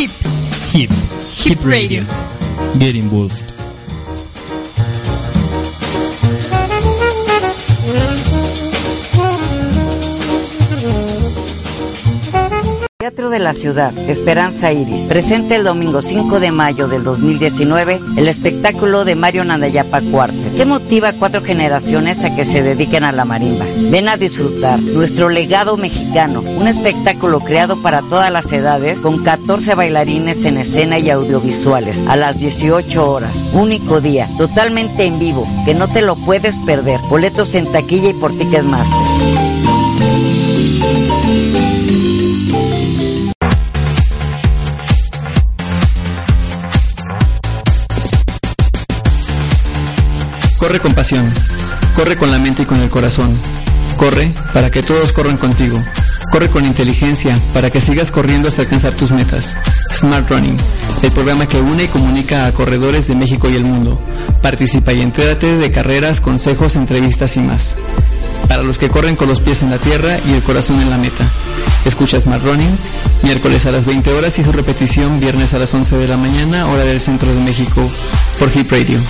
Hip. Hip. Hip Radio. Get involved. Teatro de la Ciudad, Esperanza Iris, presenta el domingo 5 de mayo del 2019 el espectáculo de Mario Nandayapa Cuarte, que motiva a cuatro generaciones a que se dediquen a la marimba. Ven a disfrutar nuestro legado mexicano, un espectáculo creado para todas las edades con 14 bailarines en escena y audiovisuales a las 18 horas. Único día, totalmente en vivo, que no te lo puedes perder. Boletos en taquilla y por Ticketmaster. Corre con pasión, corre con la mente y con el corazón. Corre para que todos corran contigo. Corre con inteligencia para que sigas corriendo hasta alcanzar tus metas. Smart Running, el programa que une y comunica a corredores de México y el mundo. Participa y entérate de carreras, consejos, entrevistas y más. Para los que corren con los pies en la tierra y el corazón en la meta. Escucha Smart Running, miércoles a las 20 horas y su repetición viernes a las 11 de la mañana, hora del centro de México, por Hip Radio.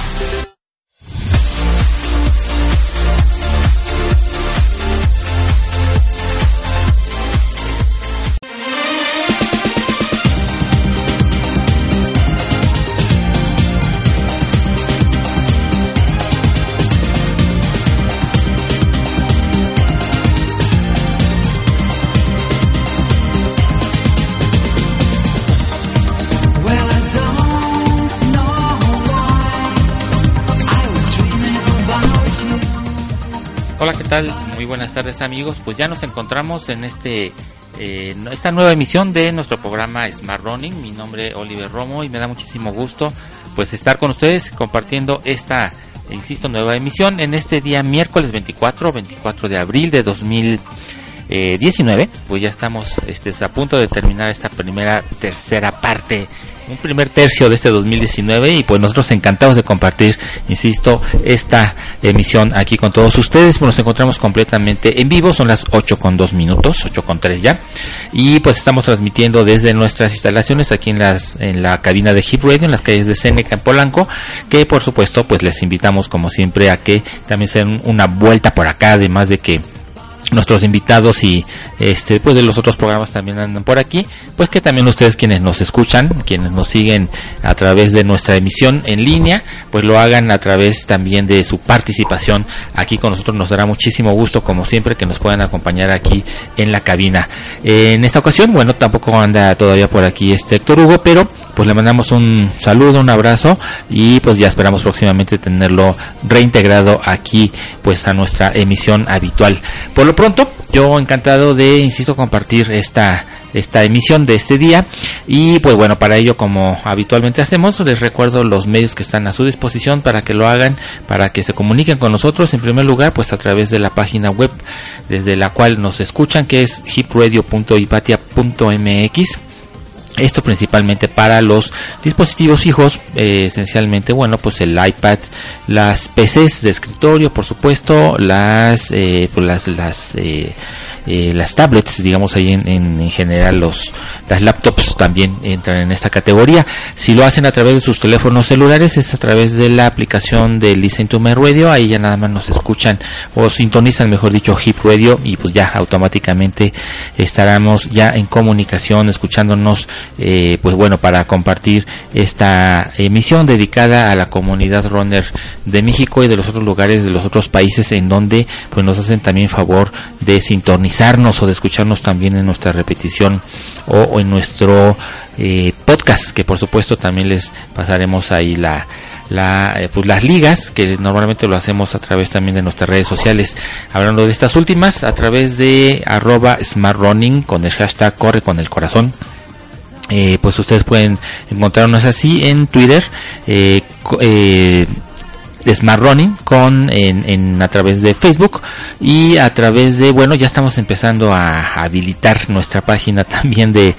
Muy buenas tardes amigos. Pues ya nos encontramos en este eh, esta nueva emisión de nuestro programa Smart Running. Mi nombre es Oliver Romo y me da muchísimo gusto pues estar con ustedes compartiendo esta, insisto, nueva emisión en este día miércoles 24, 24 de abril de 2019. Pues ya estamos este, a punto de terminar esta primera, tercera parte un primer tercio de este 2019 y pues nosotros encantados de compartir, insisto, esta emisión aquí con todos ustedes. Pues nos encontramos completamente en vivo, son las 8 con 2 minutos, 8 con 3 ya. Y pues estamos transmitiendo desde nuestras instalaciones aquí en las en la cabina de Hip Radio en las calles de Seneca en Polanco, que por supuesto pues les invitamos como siempre a que también se den una vuelta por acá, además de que nuestros invitados y este pues de los otros programas también andan por aquí pues que también ustedes quienes nos escuchan quienes nos siguen a través de nuestra emisión en línea pues lo hagan a través también de su participación. Aquí con nosotros nos dará muchísimo gusto como siempre que nos puedan acompañar aquí en la cabina. En esta ocasión bueno tampoco anda todavía por aquí este Héctor Hugo pero pues le mandamos un saludo, un abrazo y pues ya esperamos próximamente tenerlo reintegrado aquí pues a nuestra emisión habitual. Por lo pronto, yo encantado de, insisto, compartir esta esta emisión de este día y pues bueno para ello como habitualmente hacemos les recuerdo los medios que están a su disposición para que lo hagan para que se comuniquen con nosotros en primer lugar pues a través de la página web desde la cual nos escuchan que es hipradio.ipatia.mx esto principalmente para los dispositivos fijos, eh, esencialmente, bueno, pues el iPad, las PCs de escritorio, por supuesto, las, eh, pues las, las, eh, eh, las tablets, digamos ahí en, en, en, general los las laptops también entran en esta categoría. Si lo hacen a través de sus teléfonos celulares es a través de la aplicación de Listen to My Radio, ahí ya nada más nos escuchan o sintonizan, mejor dicho, Hip Radio y pues ya automáticamente estaremos ya en comunicación, escuchándonos, eh, pues bueno, para compartir esta emisión dedicada a la comunidad runner de México y de los otros lugares de los otros países en donde pues nos hacen también favor de sintonizar o de escucharnos también en nuestra repetición o, en nuestro eh, podcast que por supuesto también les pasaremos ahí la, la eh, pues las ligas que normalmente lo hacemos a través también de nuestras redes sociales. Hablando de estas últimas a través de arroba smartrunning con el hashtag corre con el corazón eh, pues ustedes pueden encontrarnos así en Twitter eh, Smart Running con en, en, a través de Facebook y a través de bueno ya estamos empezando a habilitar nuestra página también de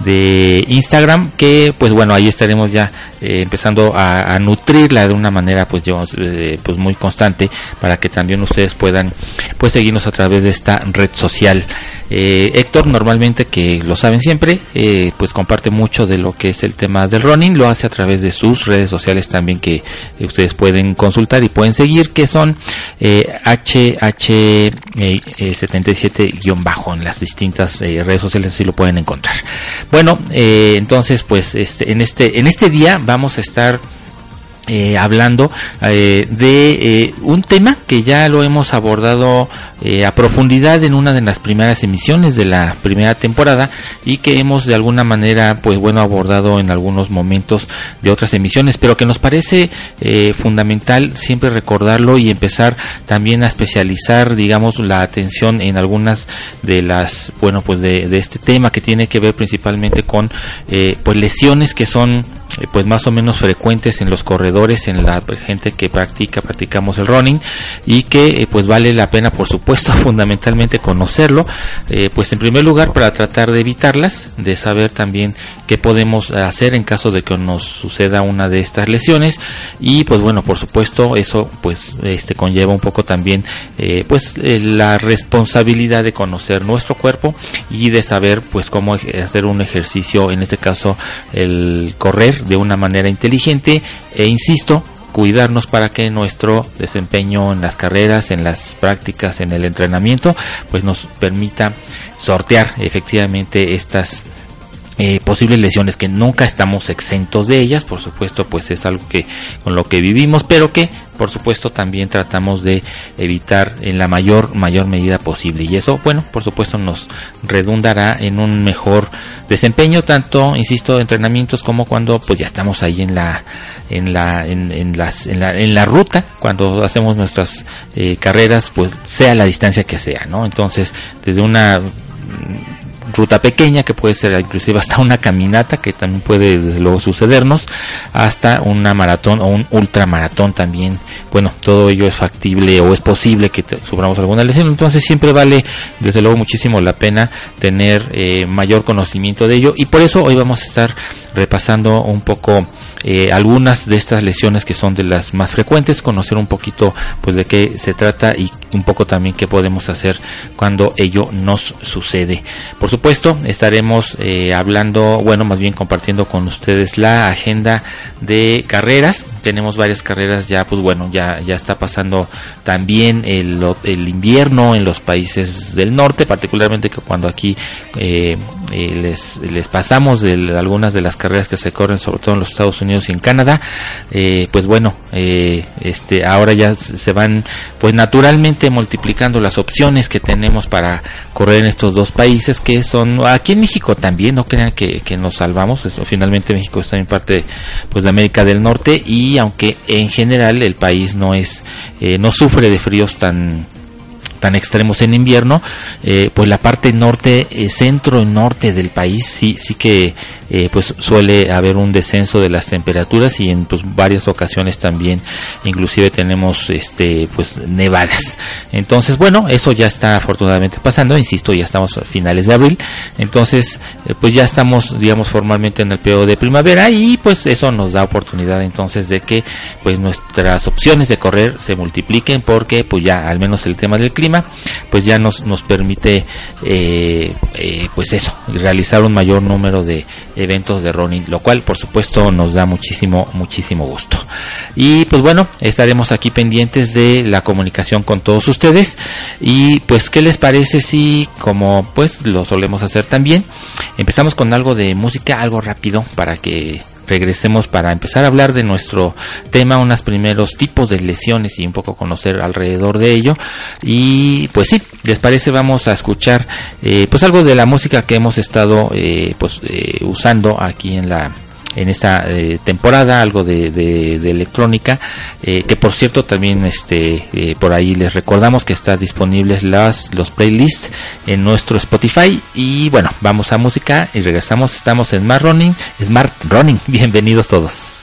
de Instagram que pues bueno ahí estaremos ya eh, empezando a, nutrirla de una manera pues yo eh, pues muy constante para que también ustedes puedan pues seguirnos a través de esta red social. Eh, Héctor normalmente que lo saben siempre, pues comparte mucho de lo que es el tema del running, lo hace a través de sus redes sociales también que ustedes pueden consultar y pueden seguir, que son HH77- en las distintas redes sociales, así lo pueden encontrar. Bueno, entonces pues este, en este, en este día vamos a estar eh, hablando eh, de eh, un tema que ya lo hemos abordado a profundidad en una de las primeras emisiones de la primera temporada y que hemos de alguna manera pues bueno abordado en algunos momentos de otras emisiones pero que nos parece fundamental siempre recordarlo y empezar también a especializar digamos la atención en algunas de las bueno pues de, de este tema que tiene que ver principalmente con pues lesiones que son eh, pues más o menos frecuentes en los corredores, en la gente que practica, practicamos el running y que eh, pues vale la pena por supuesto fundamentalmente conocerlo, eh, pues en primer lugar para tratar de evitarlas, de saber también qué podemos hacer en caso de que nos suceda una de estas lesiones. Y pues bueno por supuesto eso pues este conlleva un poco también pues la responsabilidad de conocer nuestro cuerpo y de saber pues cómo hacer un ejercicio en este caso el correr de una manera inteligente e insisto, cuidarnos para que nuestro desempeño en las carreras, en las prácticas, en el entrenamiento, pues nos permita sortear efectivamente estas eh, posibles lesiones que nunca estamos exentos de ellas, por supuesto, pues es algo que con lo que vivimos, pero que por supuesto también tratamos de evitar en la mayor mayor medida posible. Y eso, bueno, por supuesto nos redundará en un mejor desempeño tanto, insisto, entrenamientos como cuando pues ya estamos ahí en la en la en, las en la, en la ruta cuando hacemos nuestras eh, carreras pues sea la distancia que sea no entonces desde una ruta pequeña que puede ser inclusive hasta una caminata que también puede desde luego sucedernos hasta una maratón o un ultramaratón también. Bueno todo ello es factible o es posible que suframos alguna lesión. Entonces siempre vale desde luego muchísimo la pena tener eh, mayor conocimiento de ello. Y por eso hoy vamos a estar repasando un poco eh, algunas de estas lesiones que son de las más frecuentes, conocer un poquito pues de qué se trata y un poco también qué podemos hacer cuando ello nos sucede. Por supuesto, estaremos eh, hablando, bueno, más bien compartiendo con ustedes la agenda de carreras. Tenemos varias carreras ya, pues bueno, ya, ya está pasando también el, el invierno en los países del norte, particularmente que cuando aquí eh, les, les pasamos de algunas de las carreras que se corren, sobre todo en los Estados Unidos y en Canadá, eh, pues bueno, eh, este, ahora ya se van, pues naturalmente multiplicando las opciones que tenemos para correr en estos dos países que son, aquí en México también, no crean que, nos salvamos, eso, finalmente México está en parte, pues de América del Norte y aunque en general el país no es, eh, no sufre de fríos tan tan extremos en invierno, pues la parte norte, centro y norte del país sí, sí que eh, pues suele haber un descenso de las temperaturas y en pues varias ocasiones también inclusive tenemos este pues nevadas. Entonces bueno eso ya está afortunadamente pasando insisto ya estamos a finales de abril entonces eh, pues ya estamos digamos formalmente en el periodo de primavera y pues eso nos da oportunidad entonces de que pues nuestras opciones de correr se multipliquen porque pues ya al menos el tema del clima pues ya nos nos permite eh, pues eso realizar un mayor número de eventos de running, lo cual por supuesto nos da muchísimo, muchísimo gusto. Y pues bueno, estaremos aquí pendientes de la comunicación con todos ustedes y pues qué les parece si como pues lo solemos hacer también, empezamos con algo de música, algo rápido para que regresemos para empezar a hablar de nuestro tema, unos primeros tipos de lesiones y un poco conocer alrededor de ello. Y pues sí, les parece vamos a escuchar eh, pues algo de la música que hemos estado eh, pues eh, usando aquí en la en esta eh, temporada algo de, de, electrónica eh, que por cierto también este eh, por ahí les recordamos que está disponibles las los playlists en nuestro Spotify. Y bueno vamos a música y regresamos. Estamos en Smart Running Smart Running. Bienvenidos todos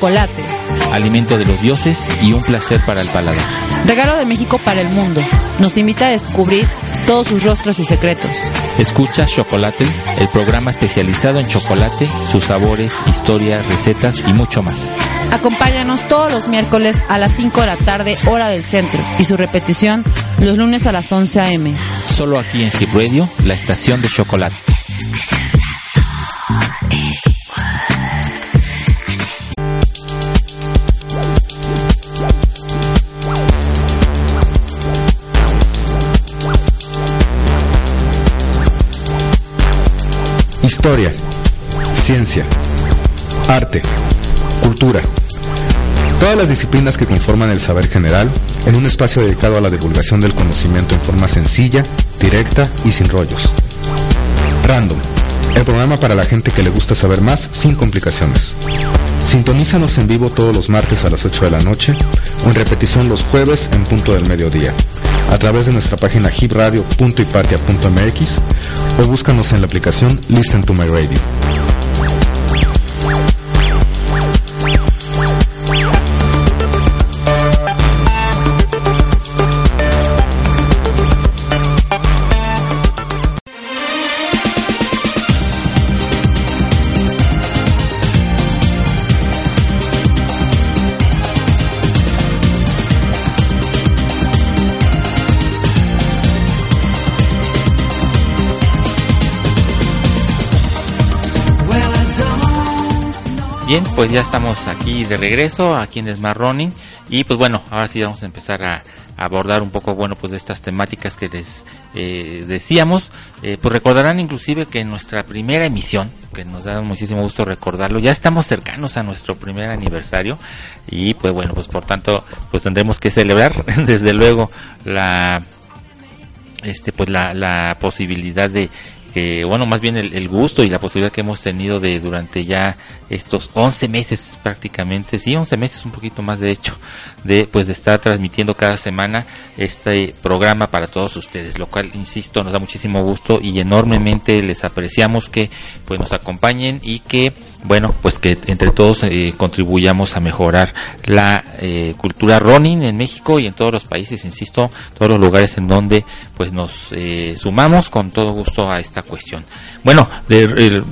Chocolate. Alimento de los dioses y un placer para el paladar. Regalo de México para el mundo. Nos invita a descubrir todos sus rostros y secretos. Escucha Chocolate, el programa especializado en chocolate, sus sabores, historia, recetas y mucho más. Acompáñanos todos los miércoles a las 5 de la tarde, hora del centro, y su repetición los lunes a las 11 a.m. Solo aquí en Hip Radio, la estación de chocolate. Historia, ciencia, arte, cultura. Todas las disciplinas que conforman el saber general en un espacio dedicado a la divulgación del conocimiento en forma sencilla, directa y sin rollos. Random, el programa para la gente que le gusta saber más sin complicaciones. Sintonízanos en vivo todos los martes a las 8 de la noche o en repetición los jueves en punto del mediodía a través de nuestra página hipradio.ipatia.mx o búscanos en la aplicación Listen to My Radio. Bien, pues ya estamos aquí de regreso, aquí en Smart Running. Y pues bueno, ahora sí vamos a empezar a, a abordar un poco, bueno, pues de estas temáticas que les eh, decíamos. Eh, pues recordarán inclusive que en nuestra primera emisión, que nos da muchísimo gusto recordarlo, ya estamos cercanos a nuestro primer aniversario. Y pues bueno, pues por tanto, pues tendremos que celebrar desde luego la este pues la, la posibilidad de que bueno más bien el, gusto y la posibilidad que hemos tenido de durante ya estos 11 meses prácticamente sí 11 meses un poquito más de hecho de pues de estar transmitiendo cada semana este programa para todos ustedes lo cual insisto nos da muchísimo gusto y enormemente les apreciamos que pues nos acompañen y que bueno, pues que entre todos eh, contribuyamos a mejorar la eh, cultura running en México y en todos los países, insisto, todos los lugares en donde pues nos eh, sumamos con todo gusto a esta cuestión. Bueno, de, de,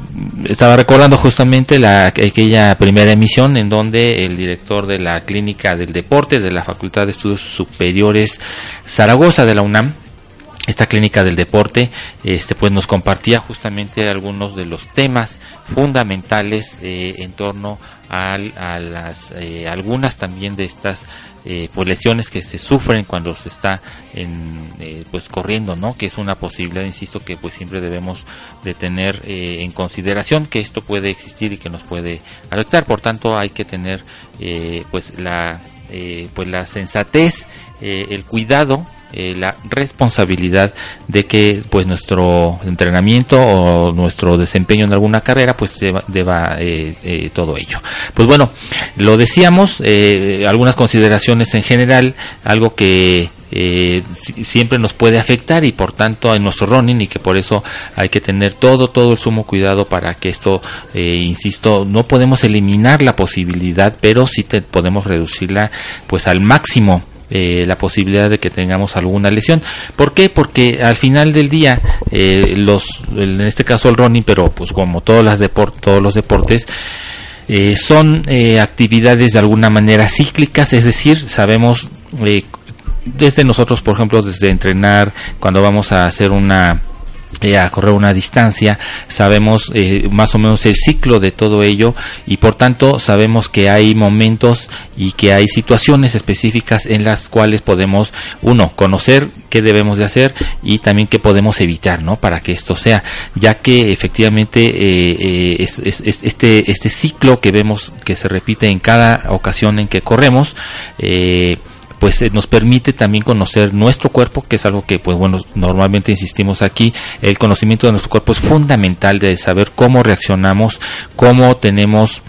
estaba recordando justamente la aquella primera emisión en donde el director de la clínica del deporte de la Facultad de Estudios Superiores Zaragoza de la UNAM esta clínica del deporte este pues nos compartía justamente algunos de los temas fundamentales eh, en torno a, a las eh, algunas también de estas eh, pues lesiones que se sufren cuando se está en, eh, pues corriendo no que es una posibilidad insisto que pues siempre debemos de tener eh, en consideración que esto puede existir y que nos puede afectar. Por tanto hay que tener eh, pues la eh, pues la sensatez eh, el cuidado eh, la responsabilidad de que pues nuestro entrenamiento o nuestro desempeño en alguna carrera pues deba, eh, eh, todo ello. Pues bueno lo decíamos eh, algunas consideraciones en general algo que eh, siempre nos puede afectar y por tanto en nuestro running y que por eso hay que tener todo todo el sumo cuidado para que esto eh, insisto no podemos eliminar la posibilidad pero sí te, podemos reducirla pues al máximo eh, la posibilidad de que tengamos alguna lesión. ¿Por qué? Porque al final del día, eh, los, en este caso el running, pero pues como las todos los deportes, Eh, son eh, actividades de alguna manera cíclicas, es decir, sabemos eh, desde nosotros, por ejemplo, desde entrenar, cuando vamos a hacer una eh, a correr una distancia, sabemos eh, más o menos el ciclo de todo ello y por tanto sabemos que hay momentos y que hay situaciones específicas en las cuales podemos, uno, conocer qué debemos de hacer y también qué podemos evitar, ¿no? Para que esto sea, ya que efectivamente eh, es, es, es este, este ciclo que vemos que se repite en cada ocasión en que corremos, pues eh, nos permite también conocer nuestro cuerpo, que es algo que pues bueno, normalmente insistimos aquí, el conocimiento de nuestro cuerpo es fundamental de saber cómo reaccionamos, cómo tenemos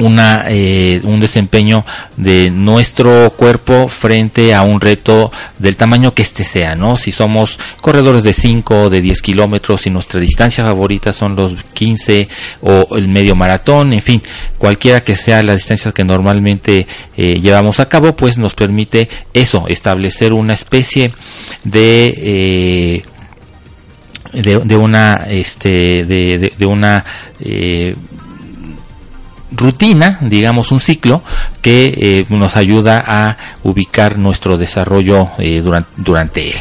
una eh, un desempeño de nuestro cuerpo frente a un reto del tamaño que este sea, ¿no? Si somos corredores de 5 o de 10 kilómetros, si nuestra distancia favorita son los 15 o el medio maratón, en fin, cualquiera que sea la distancia que normalmente eh, llevamos a cabo, pues nos permite eso, establecer una especie de eh, de, de una este de, de, de una eh, rutina, digamos un ciclo que eh, nos ayuda a ubicar nuestro desarrollo eh, durante, durante él.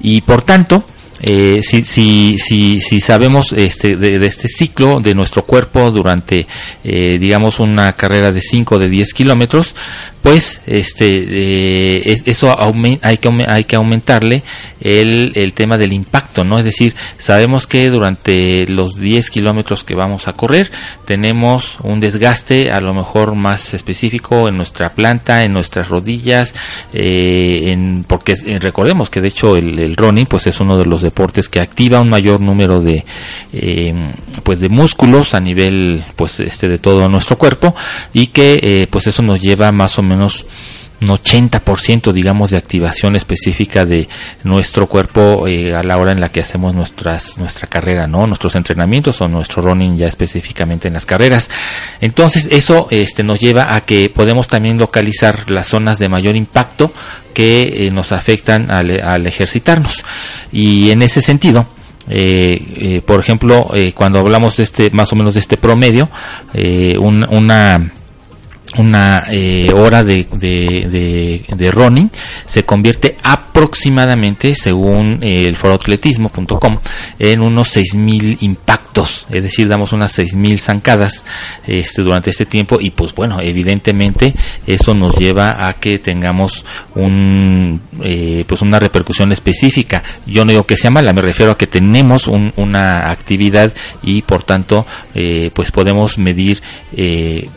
Y por tanto, eh, si, si, si, sabemos este, de, de, este ciclo de nuestro cuerpo durante, eh, digamos, una carrera de 5 o de 10 kilómetros, pues este, eh, eso hay que, hay que aumentarle el, el tema del impacto, ¿no? Es decir, sabemos que durante los 10 kilómetros que vamos a correr tenemos un desgaste a lo mejor más específico en nuestra planta, en nuestras rodillas, eh, en, porque recordemos que de hecho el, el running pues es uno de los deportes que activa un mayor número de eh, pues de músculos a nivel pues este de todo nuestro cuerpo y que eh, pues eso nos lleva más o menos un 80% digamos de activación específica de nuestro cuerpo eh, a la hora en la que hacemos nuestras nuestra carrera no nuestros entrenamientos o nuestro running ya específicamente en las carreras. Entonces eso este nos lleva a que podemos también localizar las zonas de mayor impacto que eh, nos afectan al, ejercitarnos. Y en ese sentido eh, por ejemplo cuando hablamos de este más o menos de este promedio un, una una eh, hora de, de, de, running se convierte aproximadamente, según eh, el foroatletismo.com, en unos 6.000 impactos, es decir, damos unas 6.000 zancadas este, durante este tiempo y pues bueno, evidentemente eso nos lleva a que tengamos un, eh, pues una repercusión específica. Yo no digo que sea mala, me refiero a que tenemos un, una actividad y por tanto eh, pues podemos medir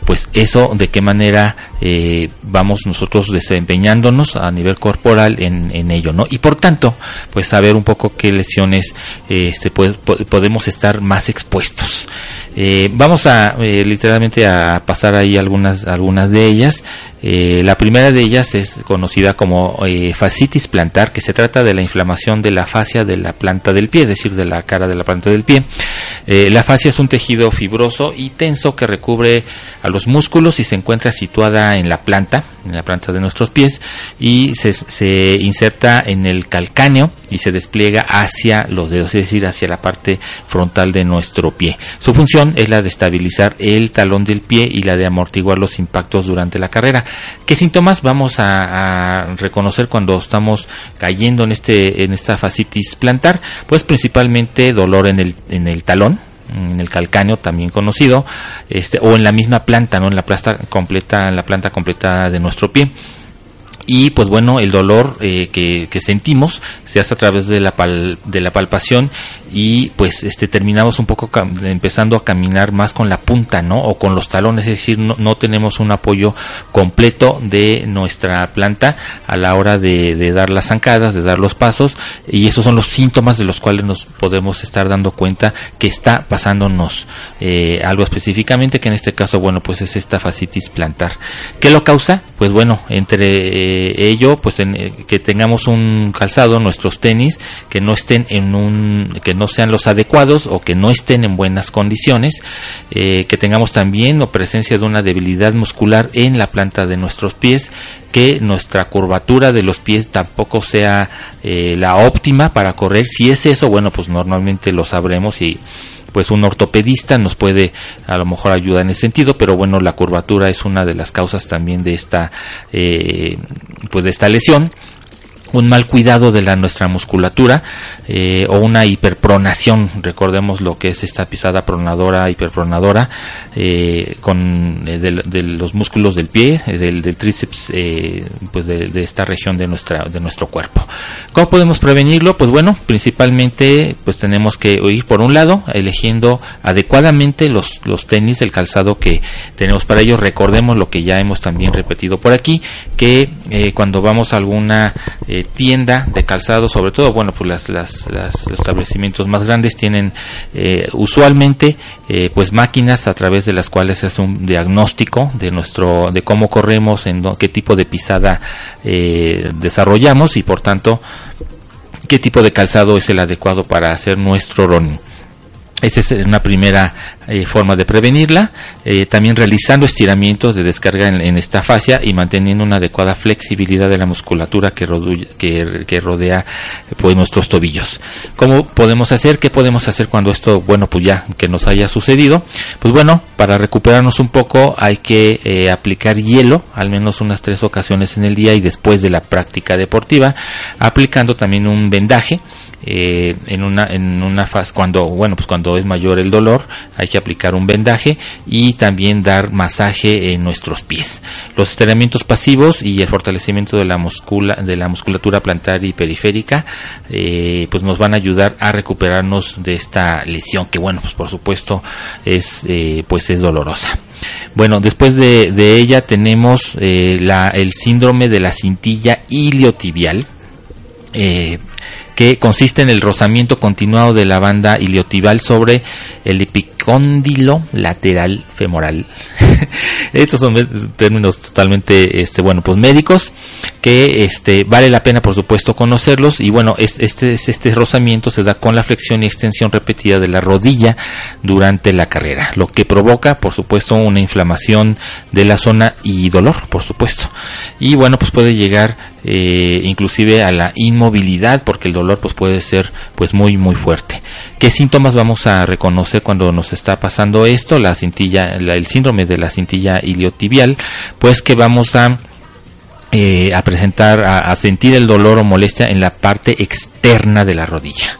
pues eso de qué manera eh, vamos nosotros desempeñándonos a nivel corporal en, ello, ¿no? Y por tanto, pues saber un poco qué lesiones este, pues, podemos estar más expuestos. Eh, vamos a eh, literalmente a pasar ahí algunas algunas de ellas. Eh, la primera de ellas es conocida como eh, fascitis plantar, que se trata de la inflamación de la fascia de la planta del pie, es decir, de la cara de la planta del pie. Eh, la fascia es un tejido fibroso y tenso que recubre a los músculos y se encuentra situada en la planta, en la planta de nuestros pies, y se, se inserta en el calcáneo y se despliega hacia los dedos, es decir, hacia la parte frontal de nuestro pie. Su función es la de estabilizar el talón del pie y la de amortiguar los impactos durante la carrera. ¿Qué síntomas vamos a, reconocer cuando estamos cayendo en este en esta fascitis plantar? Pues principalmente dolor en el en el talón, en el calcáneo también conocido, este o en la misma planta, no en la planta completa, en la planta completa de nuestro pie y pues bueno el dolor eh, que, sentimos se hace a través de la pal, de la palpación y pues este terminamos un poco empezando a caminar más con la punta no o con los talones es decir no, no tenemos un apoyo completo de nuestra planta a la hora de, dar las zancadas de dar los pasos y esos son los síntomas de los cuales nos podemos estar dando cuenta que está pasándonos eh, algo específicamente que en este caso bueno pues es esta fascitis plantar ¿qué lo causa? pues bueno entre ello pues en, eh, que tengamos un calzado nuestros tenis que no estén en un que no sean los adecuados o que no estén en buenas condiciones eh, que tengamos también o presencia de una debilidad muscular en la planta de nuestros pies que nuestra curvatura de los pies tampoco sea eh, la óptima para correr. Si es eso bueno pues normalmente lo sabremos y pues un ortopedista nos puede a lo mejor ayudar en ese sentido, pero bueno, la curvatura es una de las causas también de esta, eh, pues de esta lesión un mal cuidado de la nuestra musculatura eh, o una hiperpronación recordemos lo que es esta pisada pronadora hiperpronadora eh, con eh, de, los músculos del pie del, tríceps pues de, esta región de nuestra de nuestro cuerpo. Cómo podemos prevenirlo pues bueno principalmente pues tenemos que ir por un lado eligiendo adecuadamente los los tenis el calzado que tenemos para ello recordemos lo que ya hemos también repetido por aquí que cuando vamos a alguna tienda de calzado, sobre todo, bueno, pues las, las, los establecimientos más grandes tienen eh, usualmente eh, pues máquinas a través de las cuales se hace un diagnóstico de nuestro, de cómo corremos, en qué tipo de pisada eh, desarrollamos y por tanto qué tipo de calzado es el adecuado para hacer nuestro running. Esta es una primera eh, forma de prevenirla. Eh, también realizando estiramientos de descarga en, esta fascia y manteniendo una adecuada flexibilidad de la musculatura que, rodea pues, nuestros tobillos. ¿Cómo podemos hacer? ¿Qué podemos hacer cuando esto, bueno, pues ya que nos haya sucedido? Pues bueno, para recuperarnos un poco hay que eh, aplicar hielo, al menos unas tres ocasiones en el día y después de la práctica deportiva, aplicando también un vendaje eh, en una en una fase cuando bueno pues cuando es mayor el dolor hay que aplicar un vendaje y también dar masaje en nuestros pies los estiramientos pasivos y el fortalecimiento de la muscula de la musculatura plantar y periférica eh, pues nos van a ayudar a recuperarnos de esta lesión que bueno pues por supuesto es eh, pues es dolorosa bueno, después de, ella tenemos la, el síndrome de la cintilla iliotibial. Que consiste en el rozamiento continuado de la banda iliotibial sobre el epicóndilo lateral femoral. Estos son términos totalmente, este, bueno, pues médicos que, este, vale la pena, por supuesto, conocerlos y bueno, este, este rozamiento se da con la flexión y extensión repetida de la rodilla durante la carrera, lo que provoca, por supuesto, una inflamación de la zona y dolor, por supuesto. Y bueno, pues puede llegar eh, inclusive a la inmovilidad porque el dolor pues puede ser pues muy muy fuerte. Qué síntomas vamos a reconocer cuando nos está pasando esto la cintilla la, el síndrome de la cintilla iliotibial. Pues que vamos a eh, a presentar a, a sentir el dolor o molestia en la parte externa de la rodilla.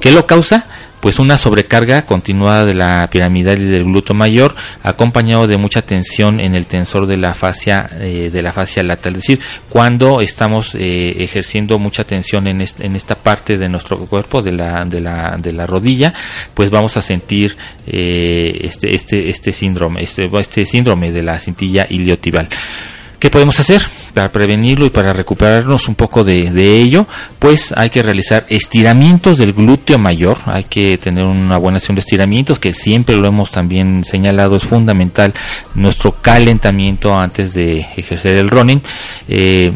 Qué lo causa pues una sobrecarga continuada de la piramidal y del glúteo mayor acompañado de mucha tensión en el tensor de la fascia eh, de la fascia lateral. Es decir cuando estamos eh, ejerciendo mucha tensión en, en, esta parte de nuestro cuerpo de la, de la, de la rodilla pues vamos a sentir eh, este, este, este síndrome este, este síndrome de la cintilla iliotibial ¿Qué podemos hacer para prevenirlo y para recuperarnos un poco de, ello? Pues hay que realizar estiramientos del glúteo mayor, hay que tener una buena sesión de estiramientos, que siempre lo hemos también señalado, es fundamental nuestro calentamiento antes de ejercer el running. Eh,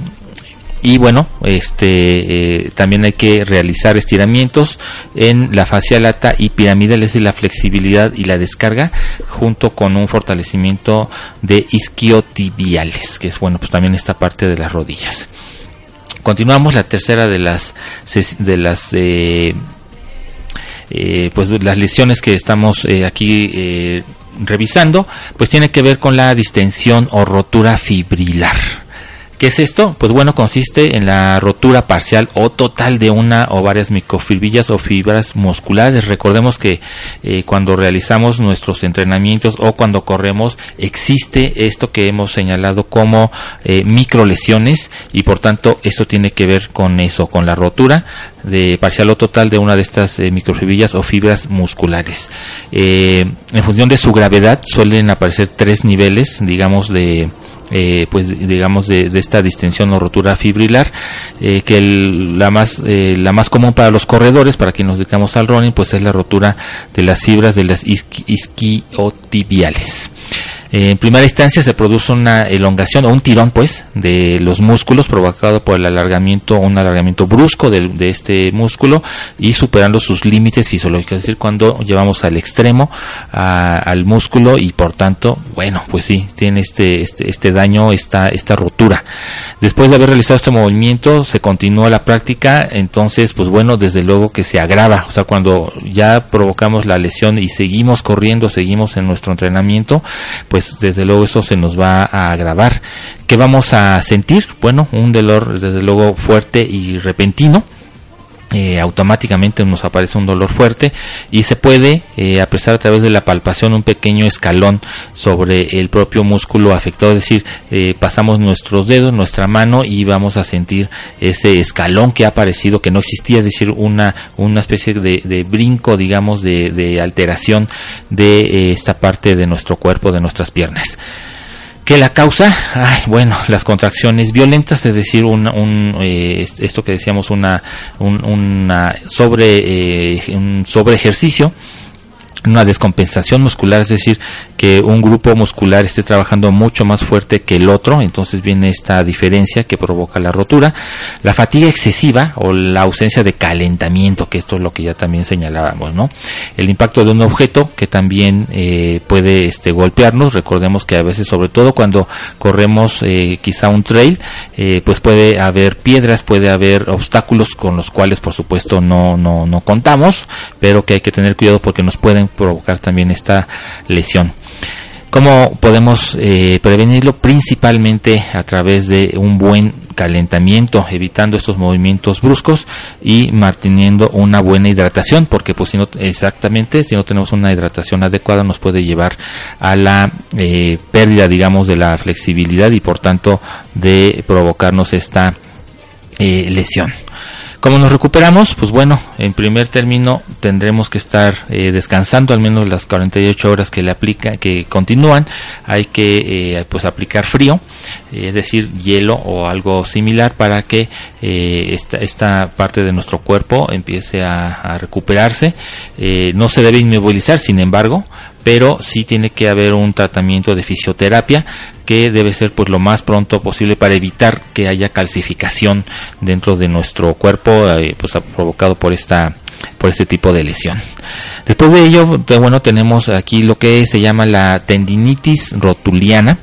y bueno este eh, también hay que realizar estiramientos en la fascia lata y piramidal es la flexibilidad y la descarga junto con un fortalecimiento de isquiotibiales que es bueno pues también esta parte de las rodillas. Continuamos la tercera de las de las eh, eh, pues las lesiones que estamos aquí revisando pues tiene que ver con la distensión o rotura fibrilar ¿Qué es esto? Pues bueno, consiste en la rotura parcial o total de una o varias microfibrillas o fibras musculares. Recordemos que eh, cuando realizamos nuestros entrenamientos o cuando corremos existe esto que hemos señalado como eh, microlesiones y por tanto esto tiene que ver con eso, con la rotura de parcial o total de una de estas eh, microfibrillas o fibras musculares. Eh, en función de su gravedad suelen aparecer tres niveles, digamos, de eh, pues digamos de, de, esta distensión o rotura fibrilar eh, que el, la más eh, la más común para los corredores para quienes nos dedicamos al running pues es la rotura de las fibras de las isqui, isquiotibiales En primera instancia se produce una elongación o un tirón pues de los músculos provocado por el alargamiento, un alargamiento brusco de, este músculo y superando sus límites fisiológicos, es decir, cuando llevamos al extremo al músculo y por tanto, bueno, pues sí, tiene este, este, este daño, esta, esta rotura. Después de haber realizado este movimiento, se continúa la práctica, entonces, pues bueno, desde luego que se agrava, o sea, cuando ya provocamos la lesión y seguimos corriendo, seguimos en nuestro entrenamiento, pues desde luego eso se nos va a agravar. ¿Qué vamos a sentir? Bueno, un dolor desde luego fuerte y repentino eh, automáticamente nos aparece un dolor fuerte y se puede eh, apreciar a través de la palpación un pequeño escalón sobre el propio músculo afectado, es decir, eh, pasamos nuestros dedos, nuestra mano y vamos a sentir ese escalón que ha aparecido, que no existía, es decir, una, una especie de, de brinco, digamos, de, de alteración de eh, esta parte de nuestro cuerpo, de nuestras piernas. ¿Qué la causa? Ay, bueno, las contracciones violentas, es decir, un, un, eh, es- esto que decíamos, una, un, una sobre, eh, un sobre ejercicio, una descompensación muscular, es decir, que un grupo muscular esté trabajando mucho más fuerte que el otro, entonces viene esta diferencia que provoca la rotura, la fatiga excesiva o la ausencia de calentamiento, que esto es lo que ya también señalábamos, ¿no? El impacto de un objeto que también eh, puede este, golpearnos, recordemos que a veces, sobre todo cuando corremos eh, quizá un trail, eh, pues puede haber piedras, puede haber obstáculos con los cuales por supuesto no, no, no contamos, pero que hay que tener cuidado porque nos pueden provocar también esta lesión. ¿Cómo podemos eh, prevenirlo? Principalmente a través de un buen calentamiento, evitando estos movimientos bruscos y manteniendo una buena hidratación, porque pues si no exactamente si no tenemos una hidratación adecuada nos puede llevar a la eh, pérdida, digamos, de la flexibilidad y por tanto de provocarnos esta eh, lesión. ¿Cómo nos recuperamos? Pues bueno, en primer término tendremos que estar eh, descansando al menos las 48 horas que le aplica, que continúan. Hay que eh, pues aplicar frío, eh, es decir, hielo o algo similar para que esta, esta parte de nuestro cuerpo empiece a, recuperarse. No se debe inmovilizar, sin embargo, pero sí tiene que haber un tratamiento de fisioterapia que debe ser pues lo más pronto posible para evitar que haya calcificación dentro de nuestro cuerpo eh, pues provocado por esta por este tipo de lesión. Después de ello, bueno, tenemos aquí lo que se llama la tendinitis rotuliana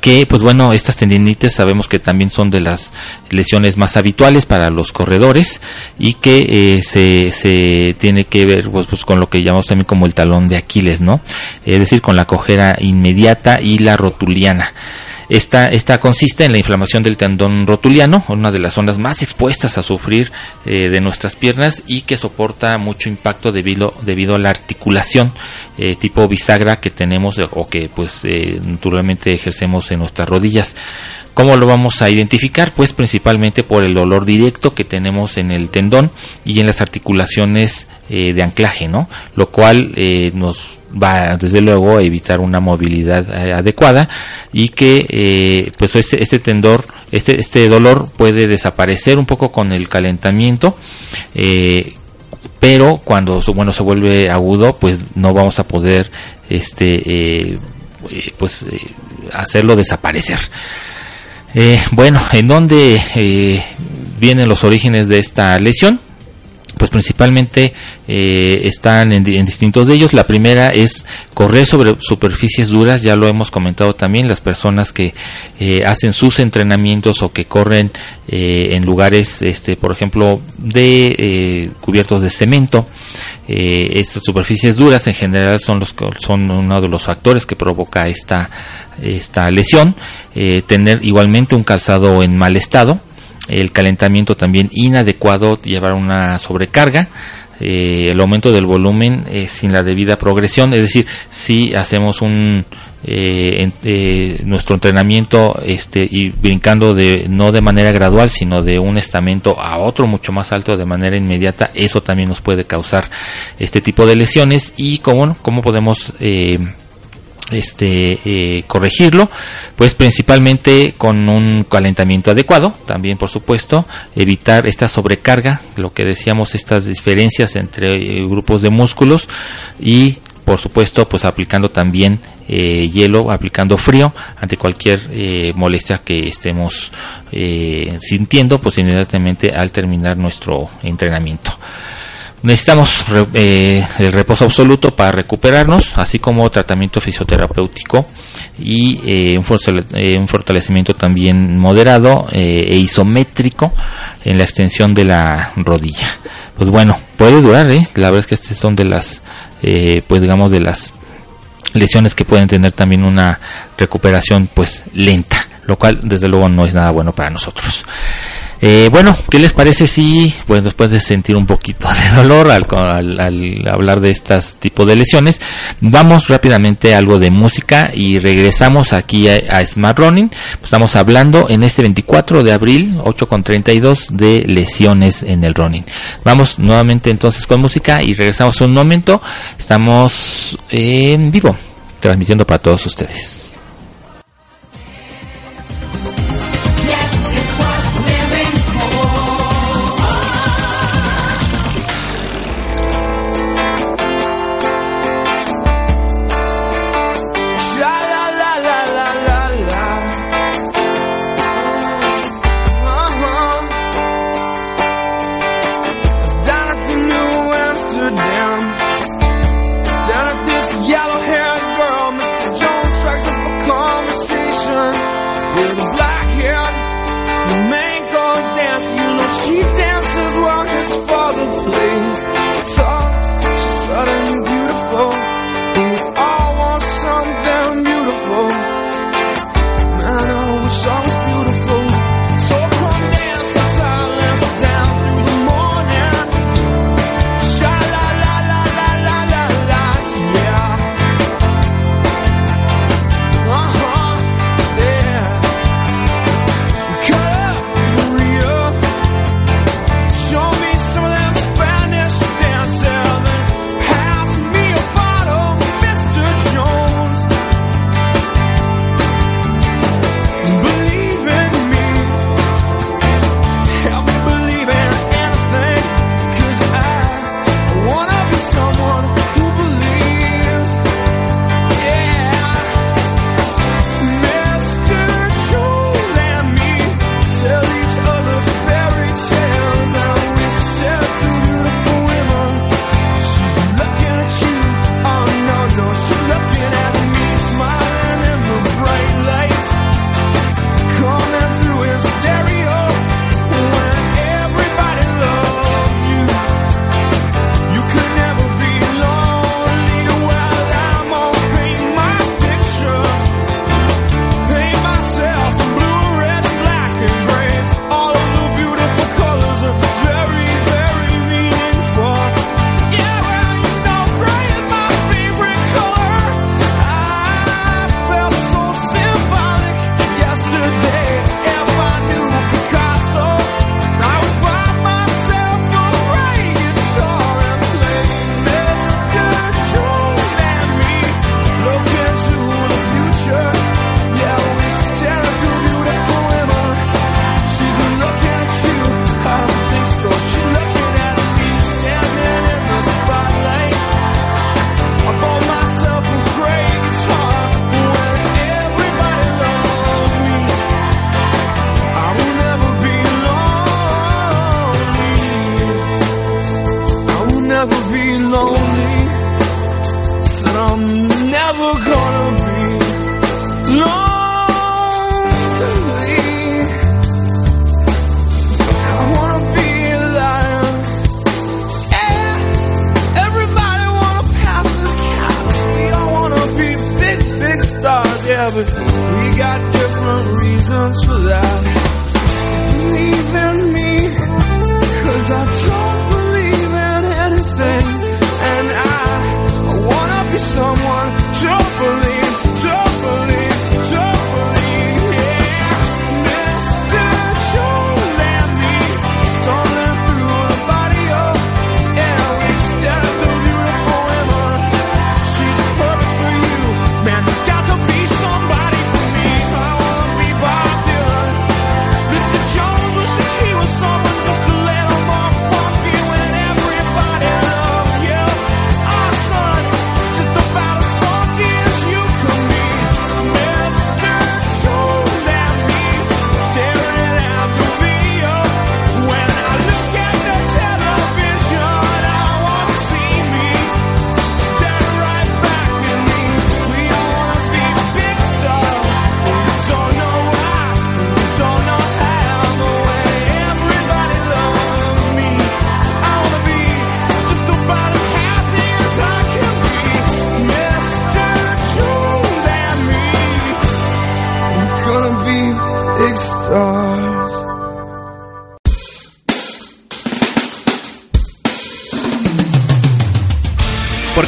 que pues bueno estas tendinitis sabemos que también son de las lesiones más habituales para los corredores y que eh, se, se tiene que ver pues, pues, con lo que llamamos también como el talón de Aquiles no es decir con la cojera inmediata y la rotuliana esta, esta consiste en la inflamación del tendón rotuliano, una de las zonas más expuestas a sufrir eh, de nuestras piernas y que soporta mucho impacto debido, debido a la articulación eh, tipo bisagra que tenemos o que pues eh, naturalmente ejercemos en nuestras rodillas. ¿Cómo lo vamos a identificar? Pues principalmente por el dolor directo que tenemos en el tendón y en las articulaciones de anclaje, ¿no? Lo cual nos va desde luego a evitar una movilidad eh, adecuada y que eh, pues este, este tendor este, este dolor puede desaparecer un poco con el calentamiento eh, pero cuando bueno se vuelve agudo pues no vamos a poder este pues hacerlo desaparecer bueno, ¿en dónde vienen los orígenes de esta lesión? Pues principalmente eh, están en, di- en distintos de ellos. La primera es correr sobre superficies duras, ya lo hemos comentado también, las personas que eh, hacen sus entrenamientos o que corren eh, en lugares, este, por ejemplo, de cubiertos de cemento. Estas superficies duras en general son los son uno de los factores que provoca esta esta lesión. Tener igualmente un calzado en mal estado el calentamiento también inadecuado, llevar una sobrecarga, eh, el aumento del volumen eh, sin la debida progresión, es decir, si hacemos un eh, nuestro entrenamiento este y brincando de no de manera gradual sino de un estamento a otro mucho más alto de manera inmediata eso también nos puede causar este tipo de lesiones. Y cómo cómo podemos este eh, corregirlo pues principalmente con un calentamiento adecuado también por supuesto evitar esta sobrecarga lo que decíamos estas diferencias entre eh, grupos de músculos y por supuesto pues aplicando también eh, hielo, aplicando frío ante cualquier molestia que estemos sintiendo, pues inmediatamente al terminar nuestro entrenamiento. Necesitamos eh, el reposo absoluto para recuperarnos, así como tratamiento fisioterapéutico y eh, un, eh, fortalecimiento también moderado eh, e isométrico en la extensión de la rodilla. Pues bueno, puede durar, ¿eh? la verdad es que estas son de las, pues digamos, de las lesiones que pueden tener también una recuperación pues lenta, lo cual desde luego no es nada bueno para nosotros. Eh, bueno, ¿qué les parece si, pues después de sentir un poquito de dolor al, al- hablar de estas tipos de lesiones, vamos rápidamente a algo de música y regresamos aquí a, a Smart Running. Pues estamos hablando en este 24 de abril, 8.32 de lesiones en el running. Vamos nuevamente entonces con música y regresamos un momento. Estamos en vivo, transmitiendo para todos ustedes.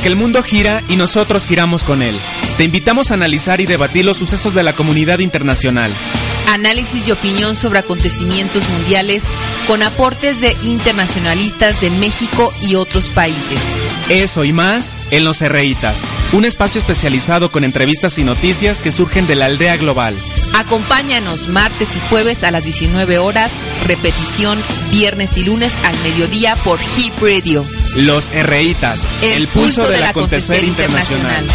Porque el mundo gira y nosotros giramos con él. Te invitamos a analizar y debatir los sucesos de la comunidad internacional. Análisis y opinión sobre acontecimientos mundiales con aportes de internacionalistas de México y otros países. Eso y más en Los Herreitas, un espacio especializado con entrevistas y noticias que surgen de la aldea global. Acompáñanos martes y jueves a las 19 horas, repetición viernes y lunes al mediodía por Hip Radio. Los Herreitas, el, pulso, del, acontecer, internacional.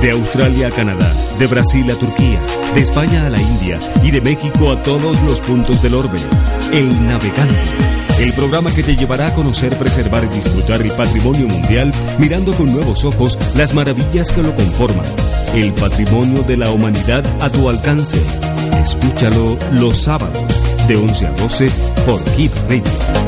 De Australia a Canadá, de Brasil a Turquía, de España a la India y de México a todos los puntos del orbe. El Navegante. El programa que te llevará a conocer, preservar y disfrutar el patrimonio mundial mirando con nuevos ojos las maravillas que lo conforman. El patrimonio de la humanidad a tu alcance. Escúchalo los sábados de 11 a 12 por Hip Radio.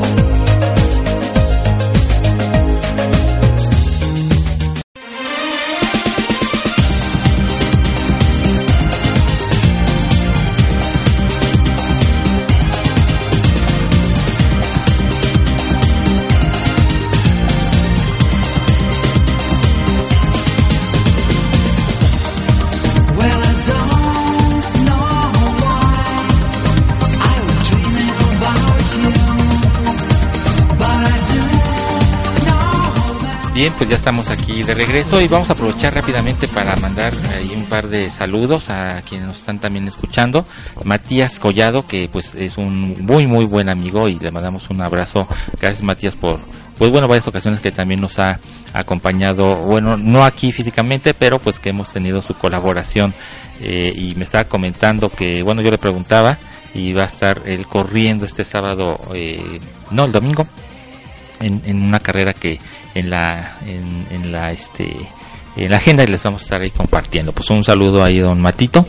Bien, pues ya estamos aquí de regreso y vamos a aprovechar rápidamente para mandar ahí un par de saludos a quienes nos están también escuchando. Matías Collado, que pues es un muy muy buen amigo y le mandamos un abrazo. Gracias Matías por pues bueno, varias ocasiones que también nos ha acompañado, bueno, no aquí físicamente, pero pues que hemos tenido su colaboración eh, y me estaba comentando que, bueno, yo le preguntaba y va a estar él corriendo este sábado, eh, no, el domingo, en, en una carrera que en la en, la este en la agenda y les vamos a estar ahí compartiendo. Pues un saludo ahí don Matito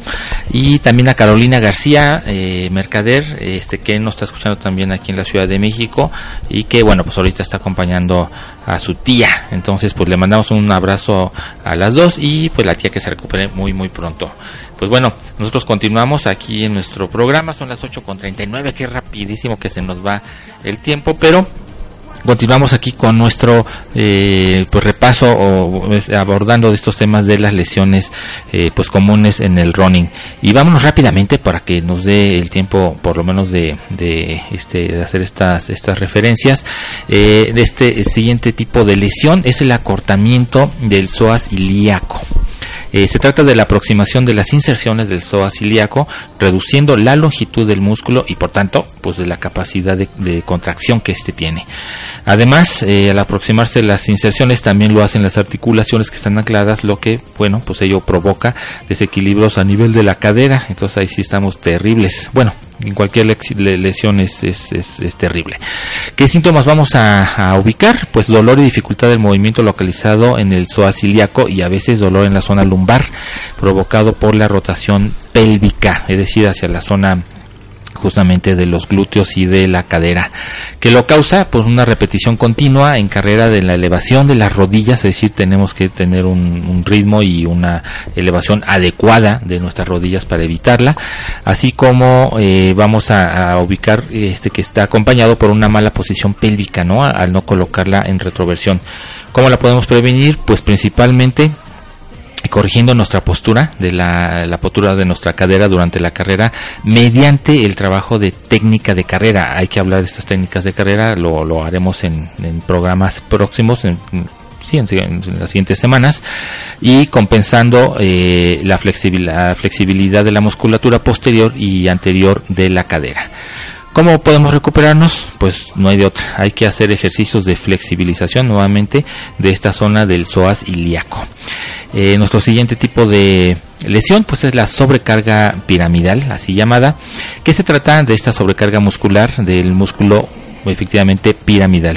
y también a Carolina García, eh, mercader, este que nos está escuchando también aquí en la Ciudad de México y que bueno, pues ahorita está acompañando a su tía. Entonces, pues le mandamos un abrazo a las dos y pues la tía que se recupere muy muy pronto. Pues bueno, nosotros continuamos aquí en nuestro programa, son las 8.39, qué rapidísimo que se nos va el tiempo, pero continuamos aquí con nuestro eh, pues repaso o es, abordando estos temas de las lesiones eh, pues comunes en el running. Y vámonos rápidamente para que nos dé el tiempo por lo menos de, de este de hacer estas estas referencias eh, este siguiente tipo de lesión. Es el acortamiento del psoas ilíaco eh, se trata de la aproximación de las inserciones del psoas ilíaco, reduciendo la longitud del músculo y por tanto, pues de la capacidad de, contracción que éste tiene. Además, eh, al aproximarse las inserciones también lo hacen las articulaciones que están ancladas, lo que, bueno, pues ello provoca desequilibrios a nivel de la cadera. Entonces ahí sí estamos terribles. Bueno, en cualquier lesión es, es, es, terrible. ¿Qué síntomas vamos a, a, ubicar? Pues dolor y dificultad del movimiento localizado en el psoas ilíaco y a veces dolor en la zona lumbar provocado por la rotación pélvica, es decir, hacia la zona justamente de los glúteos y de la cadera, que lo causa pues una repetición continua en carrera de la elevación de las rodillas, es decir, tenemos que tener un, ritmo y una elevación adecuada de nuestras rodillas para evitarla, así como eh, vamos a, a, ubicar este que está acompañado por una mala posición pélvica, ¿no? Al no colocarla en retroversión. ¿Cómo la podemos prevenir? Pues principalmente corrigiendo nuestra postura de la, la, postura de nuestra cadera durante la carrera mediante el trabajo de técnica de carrera. Hay que hablar de estas técnicas de carrera lo, lo haremos en, en, programas próximos en, sí, en, las siguientes semanas y compensando eh, la, flexibilidad, la flexibilidad de la musculatura posterior y anterior de la cadera ¿Cómo podemos recuperarnos? Pues no hay de otra. Hay que hacer ejercicios de flexibilización nuevamente de esta zona del psoas ilíaco. Eh, nuestro siguiente tipo de lesión pues es la sobrecarga piramidal, así llamada, que se trata de esta sobrecarga muscular del músculo efectivamente piramidal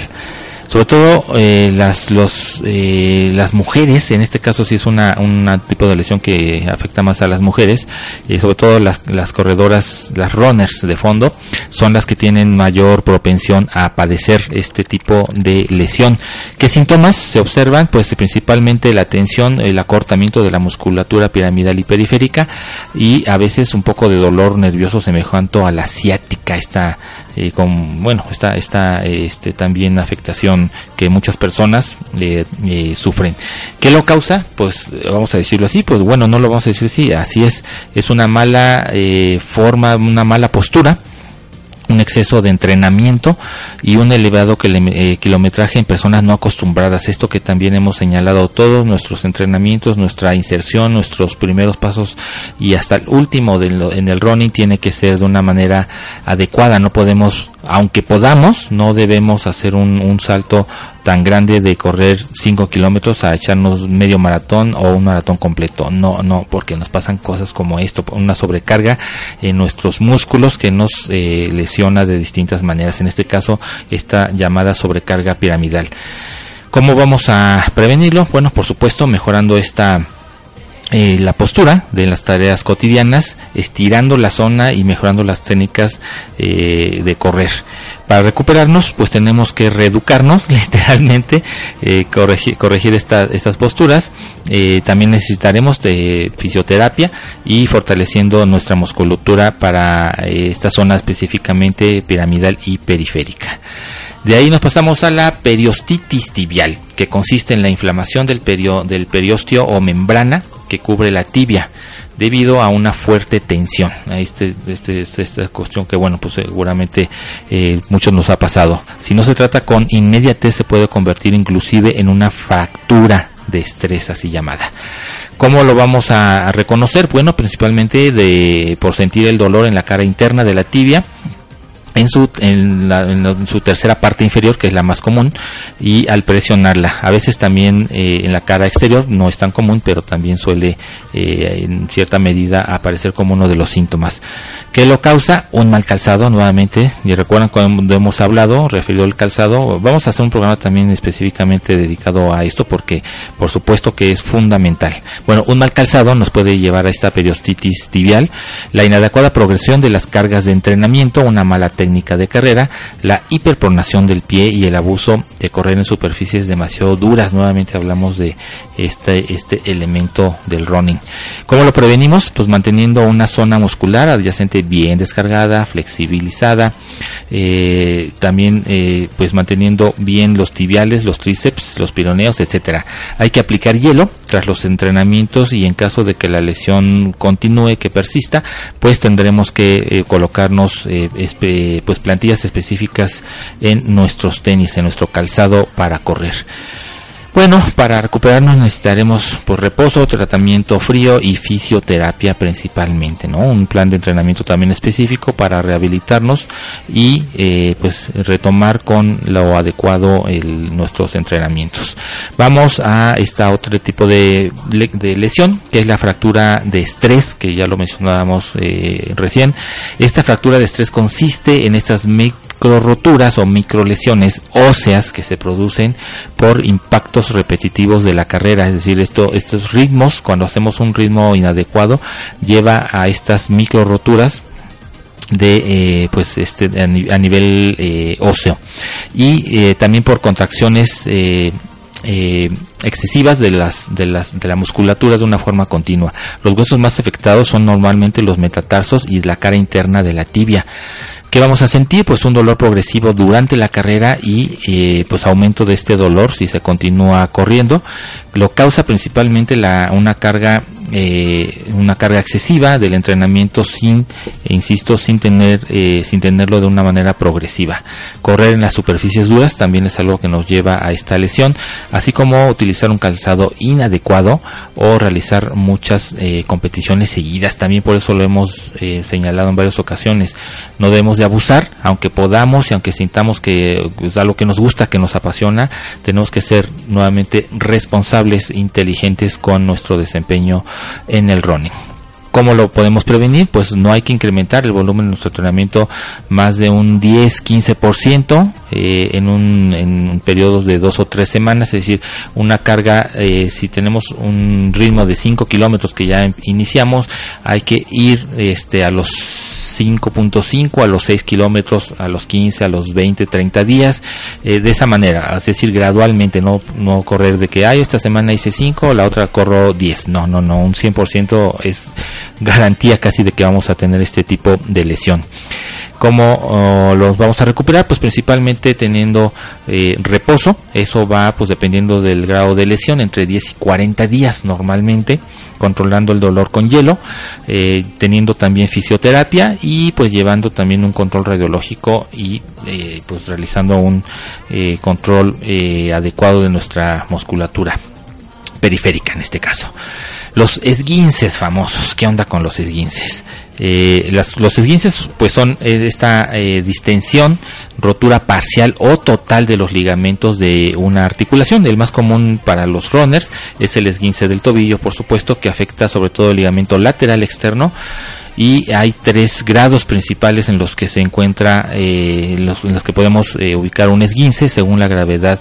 sobre todo eh, las los eh, las mujeres en este caso sí es una un tipo de lesión que afecta más a las mujeres y sobre todo las, las corredoras las runners de fondo son las que tienen mayor propensión a padecer este tipo de lesión. Qué síntomas se observan pues principalmente la tensión el acortamiento de la musculatura piramidal y periférica y a veces un poco de dolor nervioso semejante a la ciática esta eh, con, bueno, esta, esta este, también afectación que muchas personas eh, eh, sufren. ¿Qué lo causa? Pues vamos a decirlo así, pues bueno, no lo vamos a decir así, así es, es una mala forma, una mala postura un exceso de entrenamiento y un elevado eh, kilometraje en personas no acostumbradas. Esto que también hemos señalado todos nuestros entrenamientos, nuestra inserción, nuestros primeros pasos y hasta el último en el running tiene que ser de una manera adecuada. No podemos, aunque podamos, no debemos hacer un, salto tan grande de correr 5 kilómetros a echarnos medio maratón o un maratón completo. No, no, porque nos pasan cosas como esto, una sobrecarga en nuestros músculos que nos eh, lesiona de distintas maneras. En este caso, esta llamada sobrecarga piramidal. ¿Cómo vamos a prevenirlo? Bueno, por supuesto, mejorando esta eh, la postura de las tareas cotidianas, estirando la zona y mejorando las técnicas eh, de correr. Para recuperarnos, pues tenemos que reeducarnos, literalmente, eh, corregir, estas posturas. también necesitaremos de fisioterapia y fortaleciendo nuestra musculatura para esta zona específicamente piramidal y periférica. De ahí nos pasamos a la periostitis tibial, que consiste en la inflamación del, perio, del periostio o membrana que cubre la tibia debido a una fuerte tensión. Este, este, este, esta cuestión que, bueno, pues seguramente eh, muchos nos ha pasado. Si no se trata con inmediatez, se puede convertir inclusive en una fractura de estrés así llamada. ¿Cómo lo vamos a reconocer? Bueno, principalmente de, por sentir el dolor en la cara interna de la tibia en su, en, su tercera parte inferior, que es la más común, y al presionarla. A veces también eh, en la cara exterior no es tan común, pero también suele eh, en cierta medida aparecer como uno de los síntomas. ¿Qué lo causa? Un mal calzado, nuevamente. Y recuerdan cuando hemos hablado, referido al calzado, vamos a hacer un programa también específicamente dedicado a esto, porque por supuesto que es fundamental. Bueno, un mal calzado nos puede llevar a esta periostitis tibial, la inadecuada progresión de las cargas de entrenamiento, una mala técnica de carrera, la hiperpronación del pie y el abuso de correr en superficies demasiado duras. Nuevamente hablamos de este, este elemento del running. ¿Cómo lo prevenimos? Pues manteniendo una zona muscular adyacente bien descargada, flexibilizada, eh, también eh, pues manteniendo bien los tibiales, los tríceps, los pironeos, etcétera. Hay que aplicar hielo tras los entrenamientos y en caso de que la lesión continúe, que persista, pues tendremos que eh, colocarnos pues plantillas específicas en nuestros tenis, en nuestro calzado para correr. Bueno, para recuperarnos necesitaremos por pues, reposo, tratamiento frío y fisioterapia principalmente, ¿no? Un plan de entrenamiento también específico para rehabilitarnos y eh, pues retomar con lo adecuado nuestros entrenamientos. Vamos a esta otro tipo de, de, lesión que es la fractura de estrés que ya lo mencionábamos eh, recién. Esta fractura de estrés consiste en estas roturas o microlesiones óseas que se producen por impactos repetitivos de la carrera, es decir, esto, estos ritmos, cuando hacemos un ritmo inadecuado, lleva a estas micro roturas de eh, pues este a, nivel eh, óseo y eh, también por contracciones excesivas de las, de las de la musculatura de una forma continua. Los huesos más afectados son normalmente los metatarsos y la cara interna de la tibia. ¿Qué vamos a sentir? Pues un dolor progresivo durante la carrera y eh, pues aumento de este dolor si se continúa corriendo. Lo causa principalmente la, una carga eh, una carga excesiva del entrenamiento sin, insisto, sin tener, eh, sin tenerlo de una manera progresiva. Correr en las superficies duras también es algo que nos lleva a esta lesión, así como utilizar un calzado inadecuado o realizar muchas eh, competiciones seguidas. También por eso lo hemos señalado en varias ocasiones. No debemos de abusar, aunque podamos y aunque sintamos que es algo que nos gusta, que nos apasiona, tenemos que ser nuevamente responsables, inteligentes con nuestro desempeño en el running. ¿Cómo lo podemos prevenir? Pues no hay que incrementar el volumen de nuestro entrenamiento más de un 10-15% eh, en, un, en periodos de dos o tres semanas, es decir, una carga, eh, si tenemos un ritmo de 5 kilómetros que ya iniciamos, hay que ir este, a los 5.5 a los 6 kilómetros, a los 15, a los 20, 30 días, eh, de esa manera, es decir, gradualmente, no, no correr de que, ay, esta semana hice 5, la otra corro 10, no, no, no, un 100% es garantía casi de que vamos a tener este tipo de lesión. ¿Cómo oh, los vamos a recuperar? Pues principalmente teniendo eh, reposo. Eso va pues dependiendo del grado de lesión, entre 10 y 40 días normalmente, controlando el dolor con hielo, eh, teniendo también fisioterapia y pues llevando también un control radiológico y eh, pues realizando un control adecuado de nuestra musculatura periférica en este caso. Los esguinces famosos, ¿qué onda con los esguinces? Eh, las- los esguinces pues son eh, esta eh, distensión, rotura parcial o total de los ligamentos de una articulación. El más común para los runners es el esguince del tobillo, por supuesto, que afecta sobre todo el ligamento lateral externo y hay tres grados principales en los que se encuentra, eh, en los, que podemos eh, ubicar un esguince según la gravedad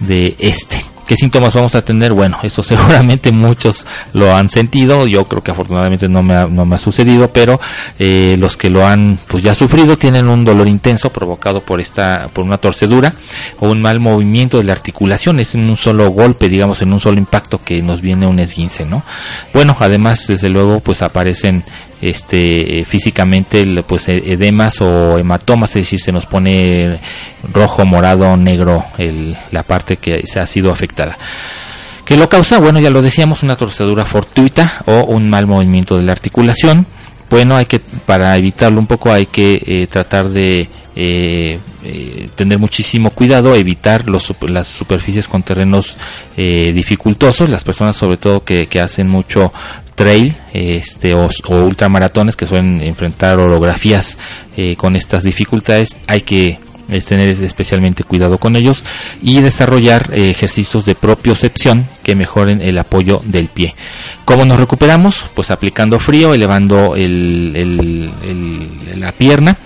de este. ¿Qué síntomas vamos a tener? Bueno, eso seguramente muchos lo han sentido. Yo creo que afortunadamente no me ha, no me ha sucedido, pero eh, los que lo han pues ya sufrido tienen un dolor intenso provocado por esta por una torcedura o un mal movimiento de la articulación. Es en un solo golpe, digamos, en un solo impacto que nos viene un esguince, ¿no? Bueno, además desde luego pues aparecen este físicamente pues e- edemas o hematomas, es decir, se nos pone rojo, morado, negro el, la parte que se ha sido afectada. ¿Qué lo causa? Bueno, ya lo decíamos, una torcedura fortuita o un mal movimiento de la articulación. Bueno, hay que, para evitarlo un poco, hay que eh, tratar de eh, eh, tener muchísimo cuidado, evitar los, las superficies con terrenos eh, dificultosos, las personas sobre todo que, que hacen mucho trail este o, ultramaratones que suelen enfrentar orografías eh, con estas dificultades hay que es tener especialmente cuidado con ellos y desarrollar eh, ejercicios de propiocepción que mejoren el apoyo del pie. ¿Cómo nos recuperamos? Pues aplicando frío, elevando el- el- el- la pierna,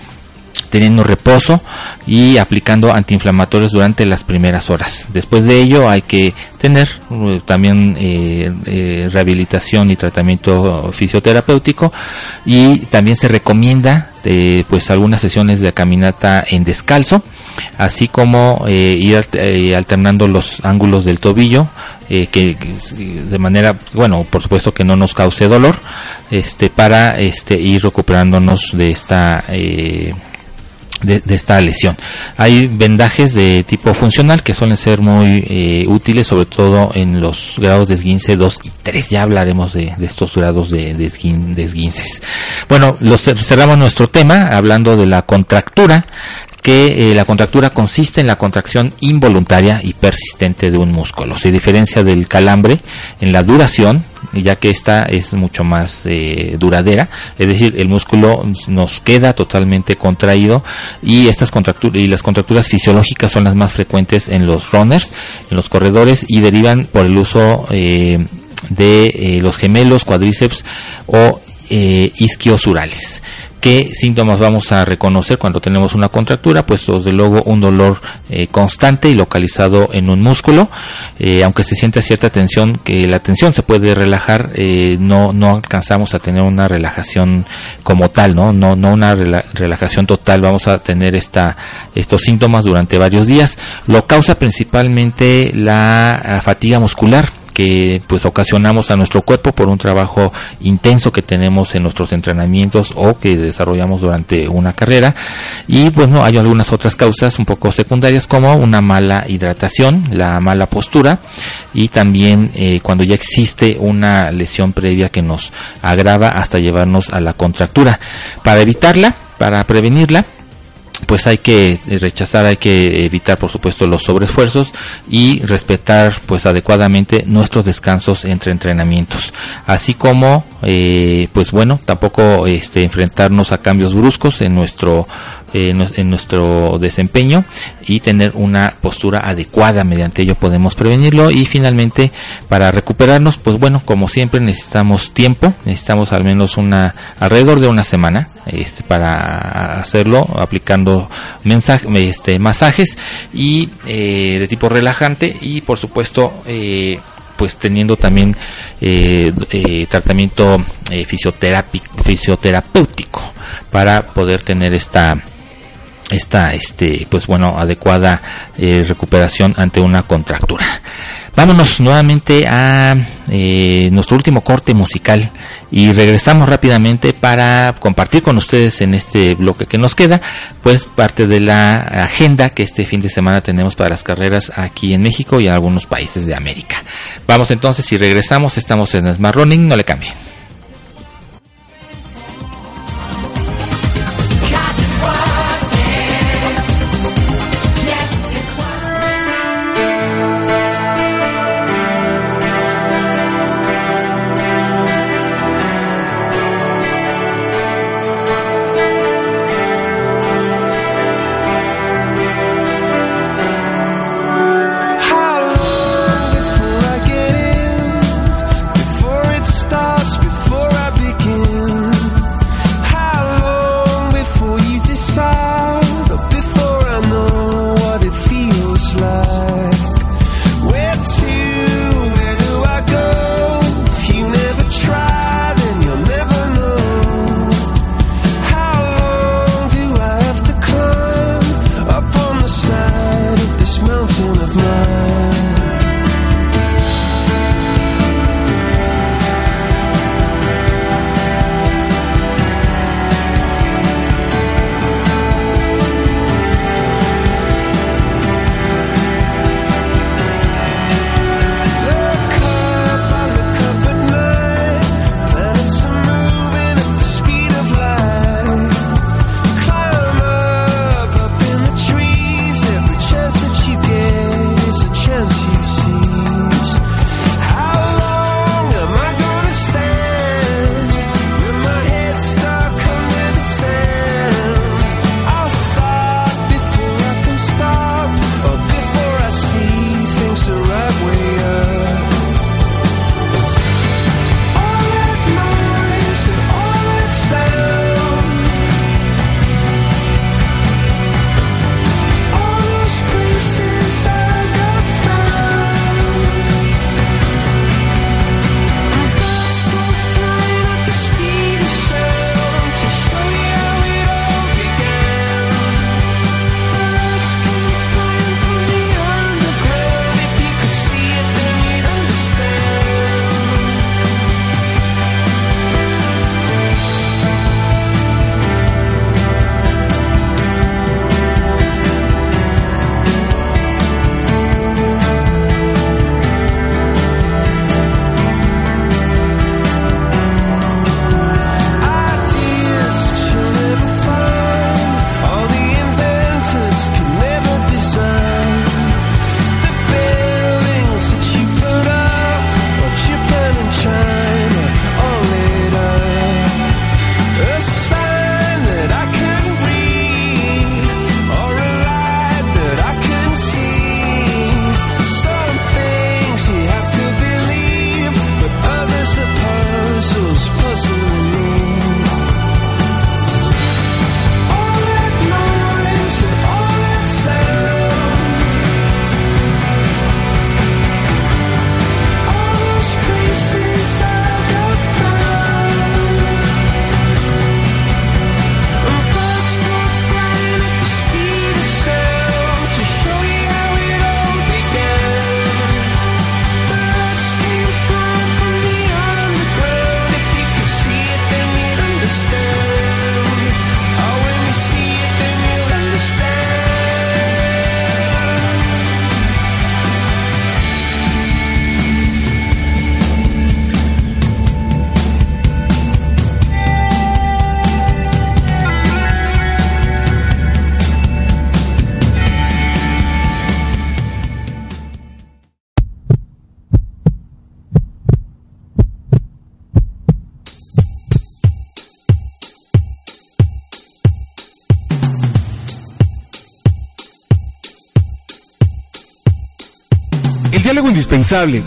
teniendo reposo y aplicando antiinflamatorios durante las primeras horas. Después de ello hay que tener eh, también eh, eh, rehabilitación y tratamiento fisioterapéutico y también se recomienda pues algunas sesiones de caminata en descalzo así como ir alt- alternando los ángulos del tobillo que, de manera bueno por supuesto que no nos cause dolor este para este ir recuperándonos de esta de, esta lesión. Hay vendajes de tipo funcional que suelen ser muy eh, útiles, sobre todo en los grados de esguince 2 y 3. Ya hablaremos de, estos grados de, de, esguin- de esguinces. Bueno, los cer- cerramos nuestro tema hablando de la contractura que eh, la contractura consiste en la contracción involuntaria y persistente de un músculo. Se diferencia del calambre en la duración, ya que esta es mucho más eh, duradera, es decir, el músculo nos queda totalmente contraído y estas contracturas y las contracturas fisiológicas son las más frecuentes en los runners, en los corredores y derivan por el uso eh, de los gemelos, cuádriceps o eh, isquiosurales. ¿Qué síntomas vamos a reconocer cuando tenemos una contractura? Pues desde luego un dolor eh, constante y localizado en un músculo, eh, aunque se siente cierta tensión, que la tensión se puede relajar, no, no alcanzamos a tener una relajación como tal, no, no, no una rela- relajación total, vamos a tener esta, estos síntomas durante varios días. Lo causa principalmente la fatiga muscular, que pues ocasionamos a nuestro cuerpo por un trabajo intenso que tenemos en nuestros entrenamientos o que desarrollamos durante una carrera. Y pues no hay algunas otras causas un poco secundarias como una mala hidratación la mala postura y también eh, cuando ya existe una lesión previa que nos agrava hasta llevarnos a la contractura. Para evitarla para prevenirla pues hay que rechazar, hay que evitar por supuesto los sobreesfuerzos y respetar pues adecuadamente nuestros descansos entre entrenamientos, así como eh, pues bueno tampoco este enfrentarnos a cambios bruscos en nuestro eh, en nue- en nuestro desempeño y tener una postura adecuada. Mediante ello podemos prevenirlo. Y finalmente para recuperarnos pues bueno como siempre necesitamos tiempo. Necesitamos al menos una alrededor de una semana este para hacerlo aplicando mensaje, este masajes y eh, de tipo relajante. Y por supuesto eh, pues teniendo también eh, eh, tratamiento eh, fisioterapéutico para poder tener esta esta este pues bueno adecuada eh, recuperación ante una contractura Vámonos nuevamente a eh, nuestro último corte musical y regresamos rápidamente para compartir con ustedes en este bloque que nos queda, pues parte de la agenda que este fin de semana tenemos para las carreras aquí en México y en algunos países de América. Vamos entonces y regresamos, estamos en Smart Running, no le cambien.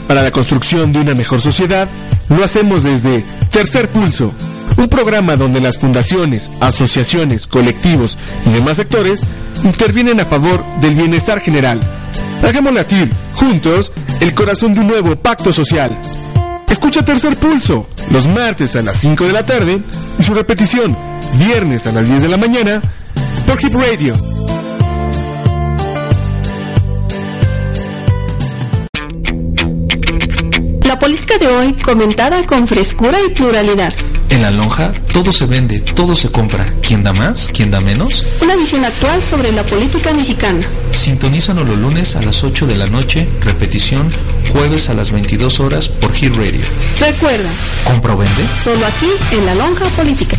Para la construcción de una mejor sociedad lo hacemos desde Tercer Pulso, un programa donde las fundaciones, asociaciones, colectivos y demás sectores intervienen a favor del bienestar general. Hagamos latir, juntos, el corazón de un nuevo pacto social. Escucha Tercer Pulso, los martes a las 5 de la tarde y su repetición, viernes a las 10 de la mañana, por Hip Radio de hoy comentada con frescura y pluralidad. En la lonja todo se vende, todo se compra. ¿Quién da más? ¿Quién da menos? Una visión actual sobre la política mexicana. Sintonízanos los lunes a las 8 de la noche, repetición jueves a las 22 horas por Hit Radio. Recuerda, ¿compra o vende? Solo aquí en la lonja política.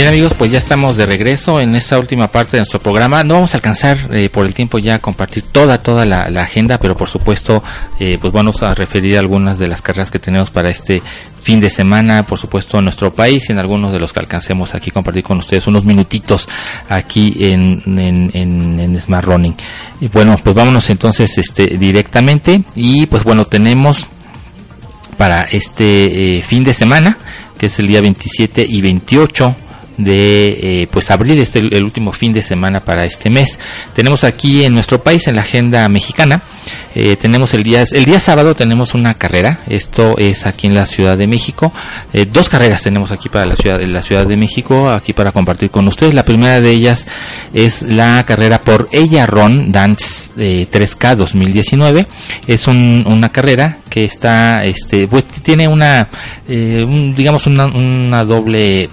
Bien amigos, pues ya estamos de regreso en esta última parte de nuestro programa. No vamos a alcanzar eh, por el tiempo ya a compartir toda toda la, agenda, pero por supuesto, eh, pues vamos a referir algunas de las carreras que tenemos para este fin de semana, por supuesto, en nuestro país y en algunos de los que alcancemos aquí compartir con ustedes unos minutitos aquí en, en, en, Smart Running. Y bueno, pues vámonos entonces este directamente y pues bueno, tenemos para este eh, fin de semana, que es el día 27 y 28 de eh, pues abril, este el último fin de semana para este mes. Tenemos aquí en nuestro país, en la agenda mexicana, eh, tenemos el día, el día sábado tenemos una carrera, esto es aquí en la Ciudad de México, eh, dos carreras tenemos aquí para la ciudad, la Ciudad de México, aquí para compartir con ustedes. La primera de ellas es la carrera por Ella Ron Dance 3K 2019. Es una carrera que está, este, pues tiene una, digamos una, una doble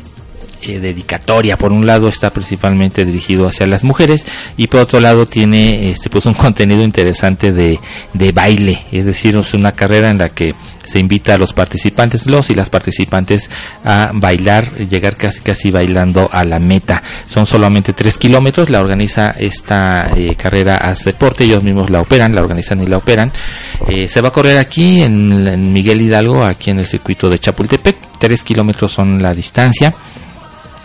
eh, dedicatoria. Por un lado está principalmente dirigido hacia las mujeres y por otro lado tiene este pues un contenido interesante de, de baile, es decir, es una carrera en la que se invita a los participantes, los y las participantes a bailar, llegar casi casi bailando a la meta. Son solamente tres kilómetros, la organiza esta eh, carrera a deporte, ellos mismos la operan, la organizan y la operan. Eh, se va a correr aquí en, en Miguel Hidalgo, aquí en el circuito de Chapultepec, tres kilómetros son la distancia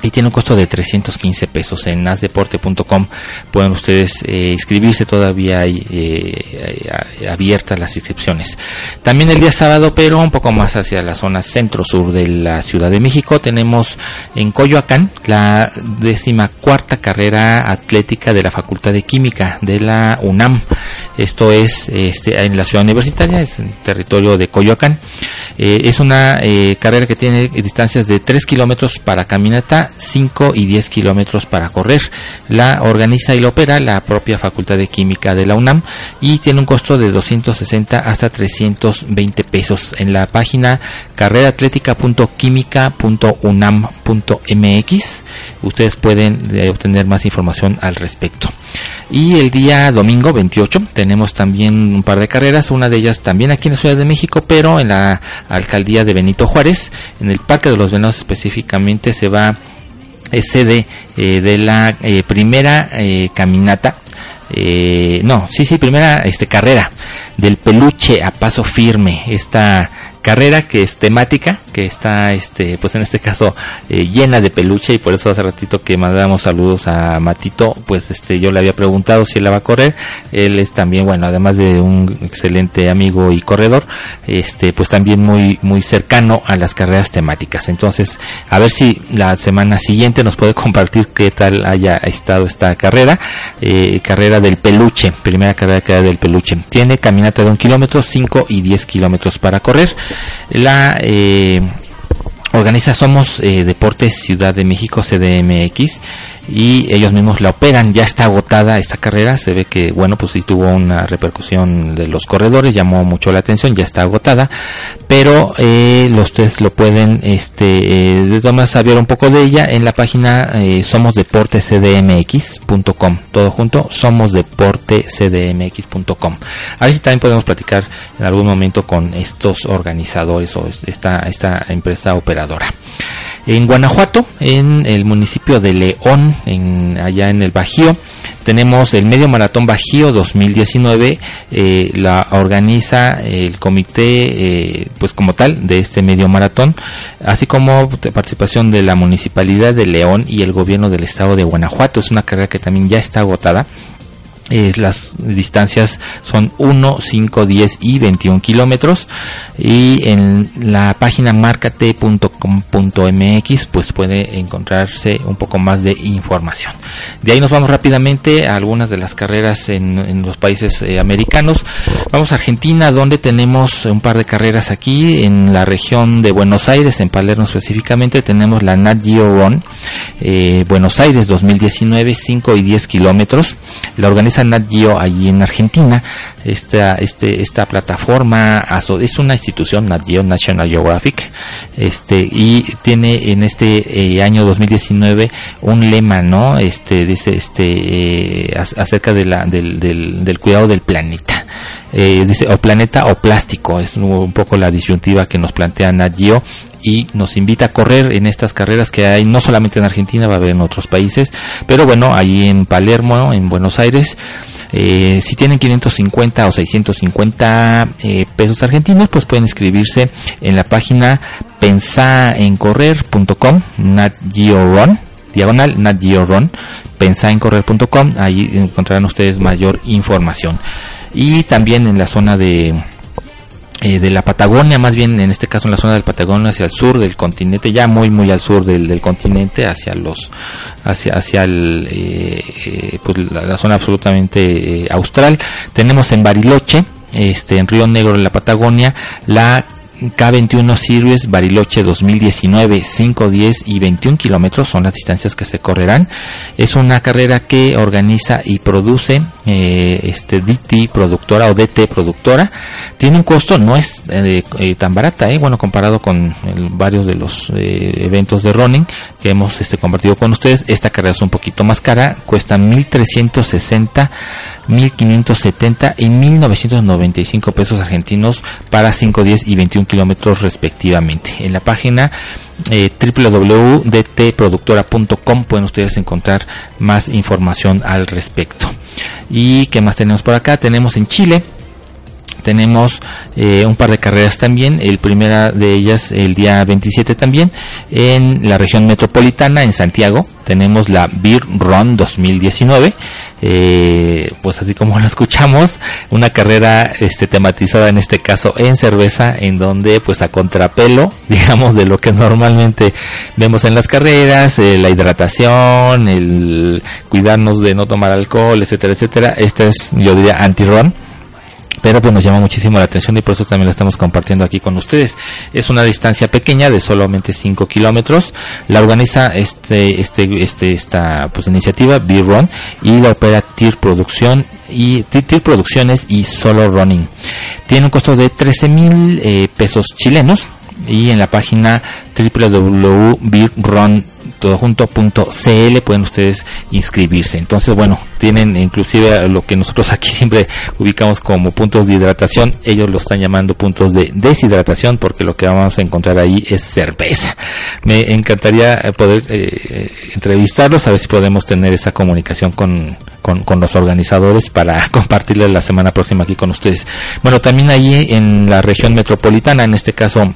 y tiene un costo de 315 pesos. En asdeporte.com pueden ustedes eh, inscribirse. Todavía hay eh, abiertas las inscripciones. También el día sábado pero un poco más hacia la zona centro sur de la Ciudad de México tenemos en Coyoacán la décima cuarta carrera atlética de la Facultad de Química de la UNAM. Esto es este, en la ciudad universitaria es en territorio de Coyoacán. Eh, es una carrera que tiene distancias de 3 kilómetros para caminata 5 y 10 kilómetros para correr. La organiza y la opera la propia Facultad de Química de la UNAM y tiene un costo de 260 hasta 320 pesos. En la página carreraatlética.química.unam.mx ustedes pueden eh, obtener más información al respecto. Y el día domingo 28 tenemos también un par de carreras, una de ellas también aquí en la Ciudad de México, pero en la alcaldía de Benito Juárez, en el Parque de los Venados específicamente se va es sede eh, de la eh, primera eh, caminata, no, sí, sí, primera este, carrera del peluche a paso firme, esta carrera que es temática, que está, este, pues en este caso eh, llena de peluche y por eso hace ratito que mandamos saludos a Matito, pues este, yo le había preguntado si él la va a correr, él es también, bueno, además de un excelente amigo y corredor, este, pues también muy, muy cercano a las carreras temáticas. Entonces, a ver si la semana siguiente nos puede compartir qué tal haya estado esta carrera, eh, carrera del peluche, primera carrera que del peluche. Tiene caminata de un kilómetro, 5 y 10 kilómetros para correr. La eh, organiza Somos eh, Deportes Ciudad de México CDMX y ellos mismos la operan. Ya está agotada esta carrera, se ve que, bueno, pues sí tuvo una repercusión de los corredores, llamó mucho la atención, ya está agotada, pero eh, los tres lo pueden, este, eh, de todas saber un poco de ella en la página eh, somosdeportescdmx.com, todo junto, somosdeportescdmx.com. A ver si también podemos platicar en algún momento con estos organizadores o esta, esta empresa operadora. En Guanajuato, en el municipio de León, en, allá en el Bajío, tenemos el Medio Maratón Bajío 2019, eh, la organiza el comité, eh, pues como tal, de este Medio Maratón, así como participación de la Municipalidad de León y el Gobierno del Estado de Guanajuato. Es una carrera que también ya está agotada Las distancias son 1, 5, 10 y 21 kilómetros y en la página marcate.com.mx pues puede encontrarse un poco más de información. De ahí nos vamos rápidamente a algunas de las carreras en, en los países eh, americanos. Vamos a Argentina donde tenemos un par de carreras aquí en la región de Buenos Aires, en Palermo específicamente tenemos la Nat Geo Run eh, Buenos Aires 2019, 5 y 10 kilómetros. La organiza Nat Geo allí en Argentina. Esta, este, esta plataforma es una institución, Nat Geo, National Geographic, este, y tiene en este eh, año 2019 un lema, ¿no? Este, dice, este, eh, ac- acerca de la, del, del, del cuidado del planeta. Eh, dice, o planeta o plástico, es un poco la disyuntiva que nos plantea Nat Geo y nos invita a correr en estas carreras que hay no solamente en Argentina, va a haber en otros países, pero bueno, ahí en Palermo, en Buenos Aires, eh, si tienen 550 o 650 eh, pesos argentinos, pues pueden inscribirse en la página pensaencorrer.com, Nat Run, diagonal Nat Run, pensaencorrer.com, ahí encontrarán ustedes mayor información. Y también en la zona de eh, de la Patagonia, más bien en este caso en la zona del Patagonia hacia el sur del continente, ya muy muy al sur del, del continente, hacia los hacia hacia el, eh, pues la, la zona absolutamente eh, austral. Tenemos en Bariloche, este en Río Negro de la Patagonia, la K21 Series Bariloche 2019, 5, 10 y 21 kilómetros son las distancias que se correrán. Es una carrera que organiza y produce eh, este DT productora o DT productora. Tiene un costo, no es eh, eh, tan barata, eh, bueno, comparado con varios de los eventos de running que hemos este, compartido con ustedes. Esta carrera es un poquito más cara, cuesta 1360 1570 y 1995 pesos argentinos para 5, 10 y 21 kilómetros respectivamente. En la página eh, www.dtproductora.com pueden ustedes encontrar más información al respecto. ¿Y qué más tenemos por acá? Tenemos en Chile tenemos eh, un par de carreras también, el primera de ellas el día 27 también, en la región metropolitana, en Santiago, tenemos la Beer Run 2019, eh, pues así como lo escuchamos, una carrera este, tematizada en este caso en cerveza, en donde pues a contrapelo, digamos, de lo que normalmente vemos en las carreras, eh, la hidratación, el cuidarnos de no tomar alcohol, etcétera, etcétera, esta es, yo diría, anti-run, pero pues nos llama muchísimo la atención y por eso también lo estamos compartiendo aquí con ustedes. Es una distancia pequeña de solamente 5 kilómetros. La organiza este, este, este, esta pues iniciativa Beer Run y la opera TIR Producción y TIR Producciones y Solo Running. Tiene un costo de 13 mil eh, pesos chilenos y en la página www.beerrun todojunto.cl pueden ustedes inscribirse. Entonces, bueno, tienen inclusive lo que nosotros aquí siempre ubicamos como puntos de hidratación, ellos lo están llamando puntos de deshidratación porque lo que vamos a encontrar ahí es cerveza. Me encantaría eh, poder eh, entrevistarlos, a ver si podemos tener esa comunicación con, con, con los organizadores para compartirles la semana próxima aquí con ustedes. Bueno, también ahí en la región metropolitana, en este caso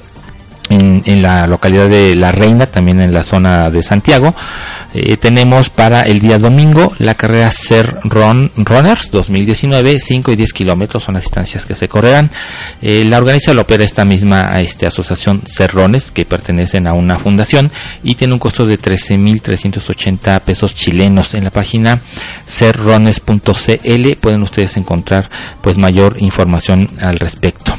en, la localidad de La Reina, también en la zona de Santiago. Eh, tenemos para el día domingo la carrera Ser Run Runners 2019, 5 y 10 kilómetros son las distancias que se correrán. Eh, la organiza la opera esta misma este, asociación Cerrones, que pertenecen a una fundación y tiene un costo de 13.380 pesos chilenos. En la página serrones.cl pueden ustedes encontrar pues mayor información al respecto.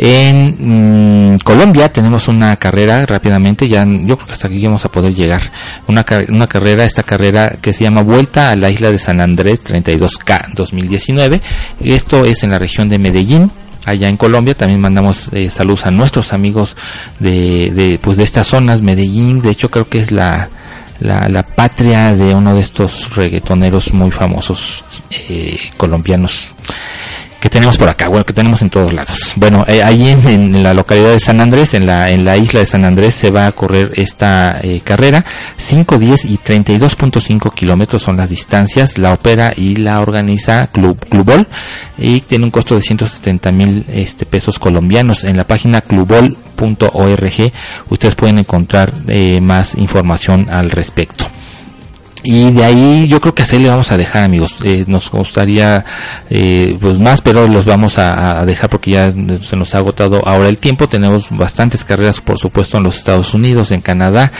En mmm, Colombia tenemos una carrera rápidamente, ya yo creo que hasta aquí vamos a poder llegar. Una, una carrera, esta carrera que se llama Vuelta a la isla de San Andrés 32K 2019. Esto es en la región de Medellín, allá en Colombia. También mandamos eh, saludos a nuestros amigos de, pues de estas zonas, Medellín. De hecho, creo que es la, la, la patria de uno de estos reggaetoneros muy famosos eh, colombianos que tenemos por acá, bueno, que tenemos en todos lados. Bueno, eh, ahí en, la localidad de San Andrés, en la, en la isla de San Andrés, se va a correr esta eh, carrera. 5, 10 y 32.5 kilómetros son las distancias. La opera y la organiza Club Clubol y tiene un costo de 170 mil este, pesos colombianos. En la página clubol.org ustedes pueden encontrar eh, más información al respecto. Y de ahí yo creo que así le vamos a dejar amigos. Eh, nos gustaría eh, pues más pero los vamos a, dejar porque ya se nos ha agotado ahora el tiempo. Tenemos bastantes carreras por supuesto en los Estados Unidos en Canadá.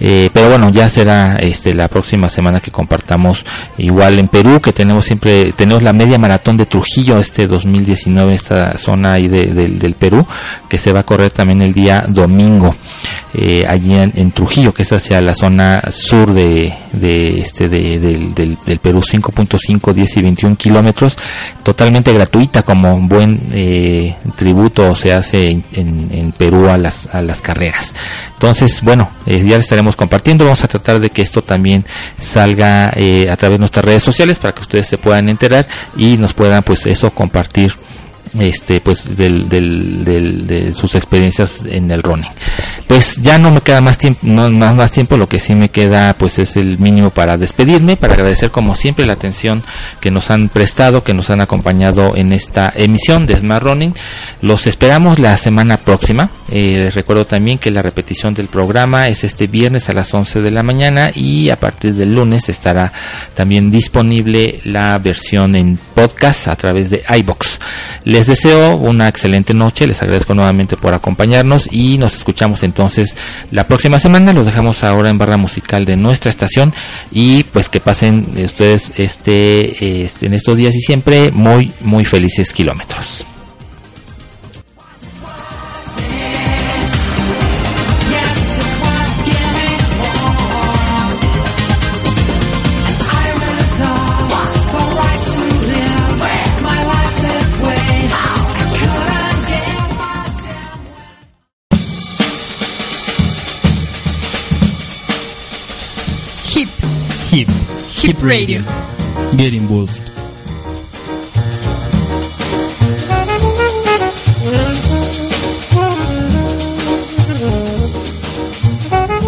Eh, pero bueno ya será este la próxima semana que compartamos igual en Perú que tenemos siempre tenemos la media maratón de Trujillo este 2019 esta zona ahí de- del- del Perú que se va a correr también el día domingo eh, allí en, Trujillo, que es hacia la zona sur de, de este de- del, del- del Perú, 5.5, 10 y 21 kilómetros, totalmente gratuita como un buen eh, tributo se hace en, en- en Perú a las, a las carreras. Entonces, bueno, eh, ya le estaremos compartiendo, vamos a tratar de que esto también salga eh, a través de nuestras redes sociales para que ustedes se puedan enterar y nos puedan pues eso compartir este pues del, del, de sus experiencias en el running. Pues ya no me queda más tiempo no más, más tiempo lo que sí me queda pues es el mínimo para despedirme para agradecer como siempre la atención que nos han prestado que nos han acompañado en esta emisión de Smart Running. Los esperamos la semana próxima. Eh, les recuerdo también que la repetición del programa es este viernes a las 11 de la mañana y a partir del lunes estará también disponible la versión en podcast a través de iBox. Les deseo una excelente noche, les agradezco nuevamente por acompañarnos y nos escuchamos entonces la próxima semana. Los dejamos ahora en barra musical de nuestra estación y pues que pasen ustedes este, este en estos días y siempre muy muy felices kilómetros. Hip, Hip. Hip Radio. Get involved.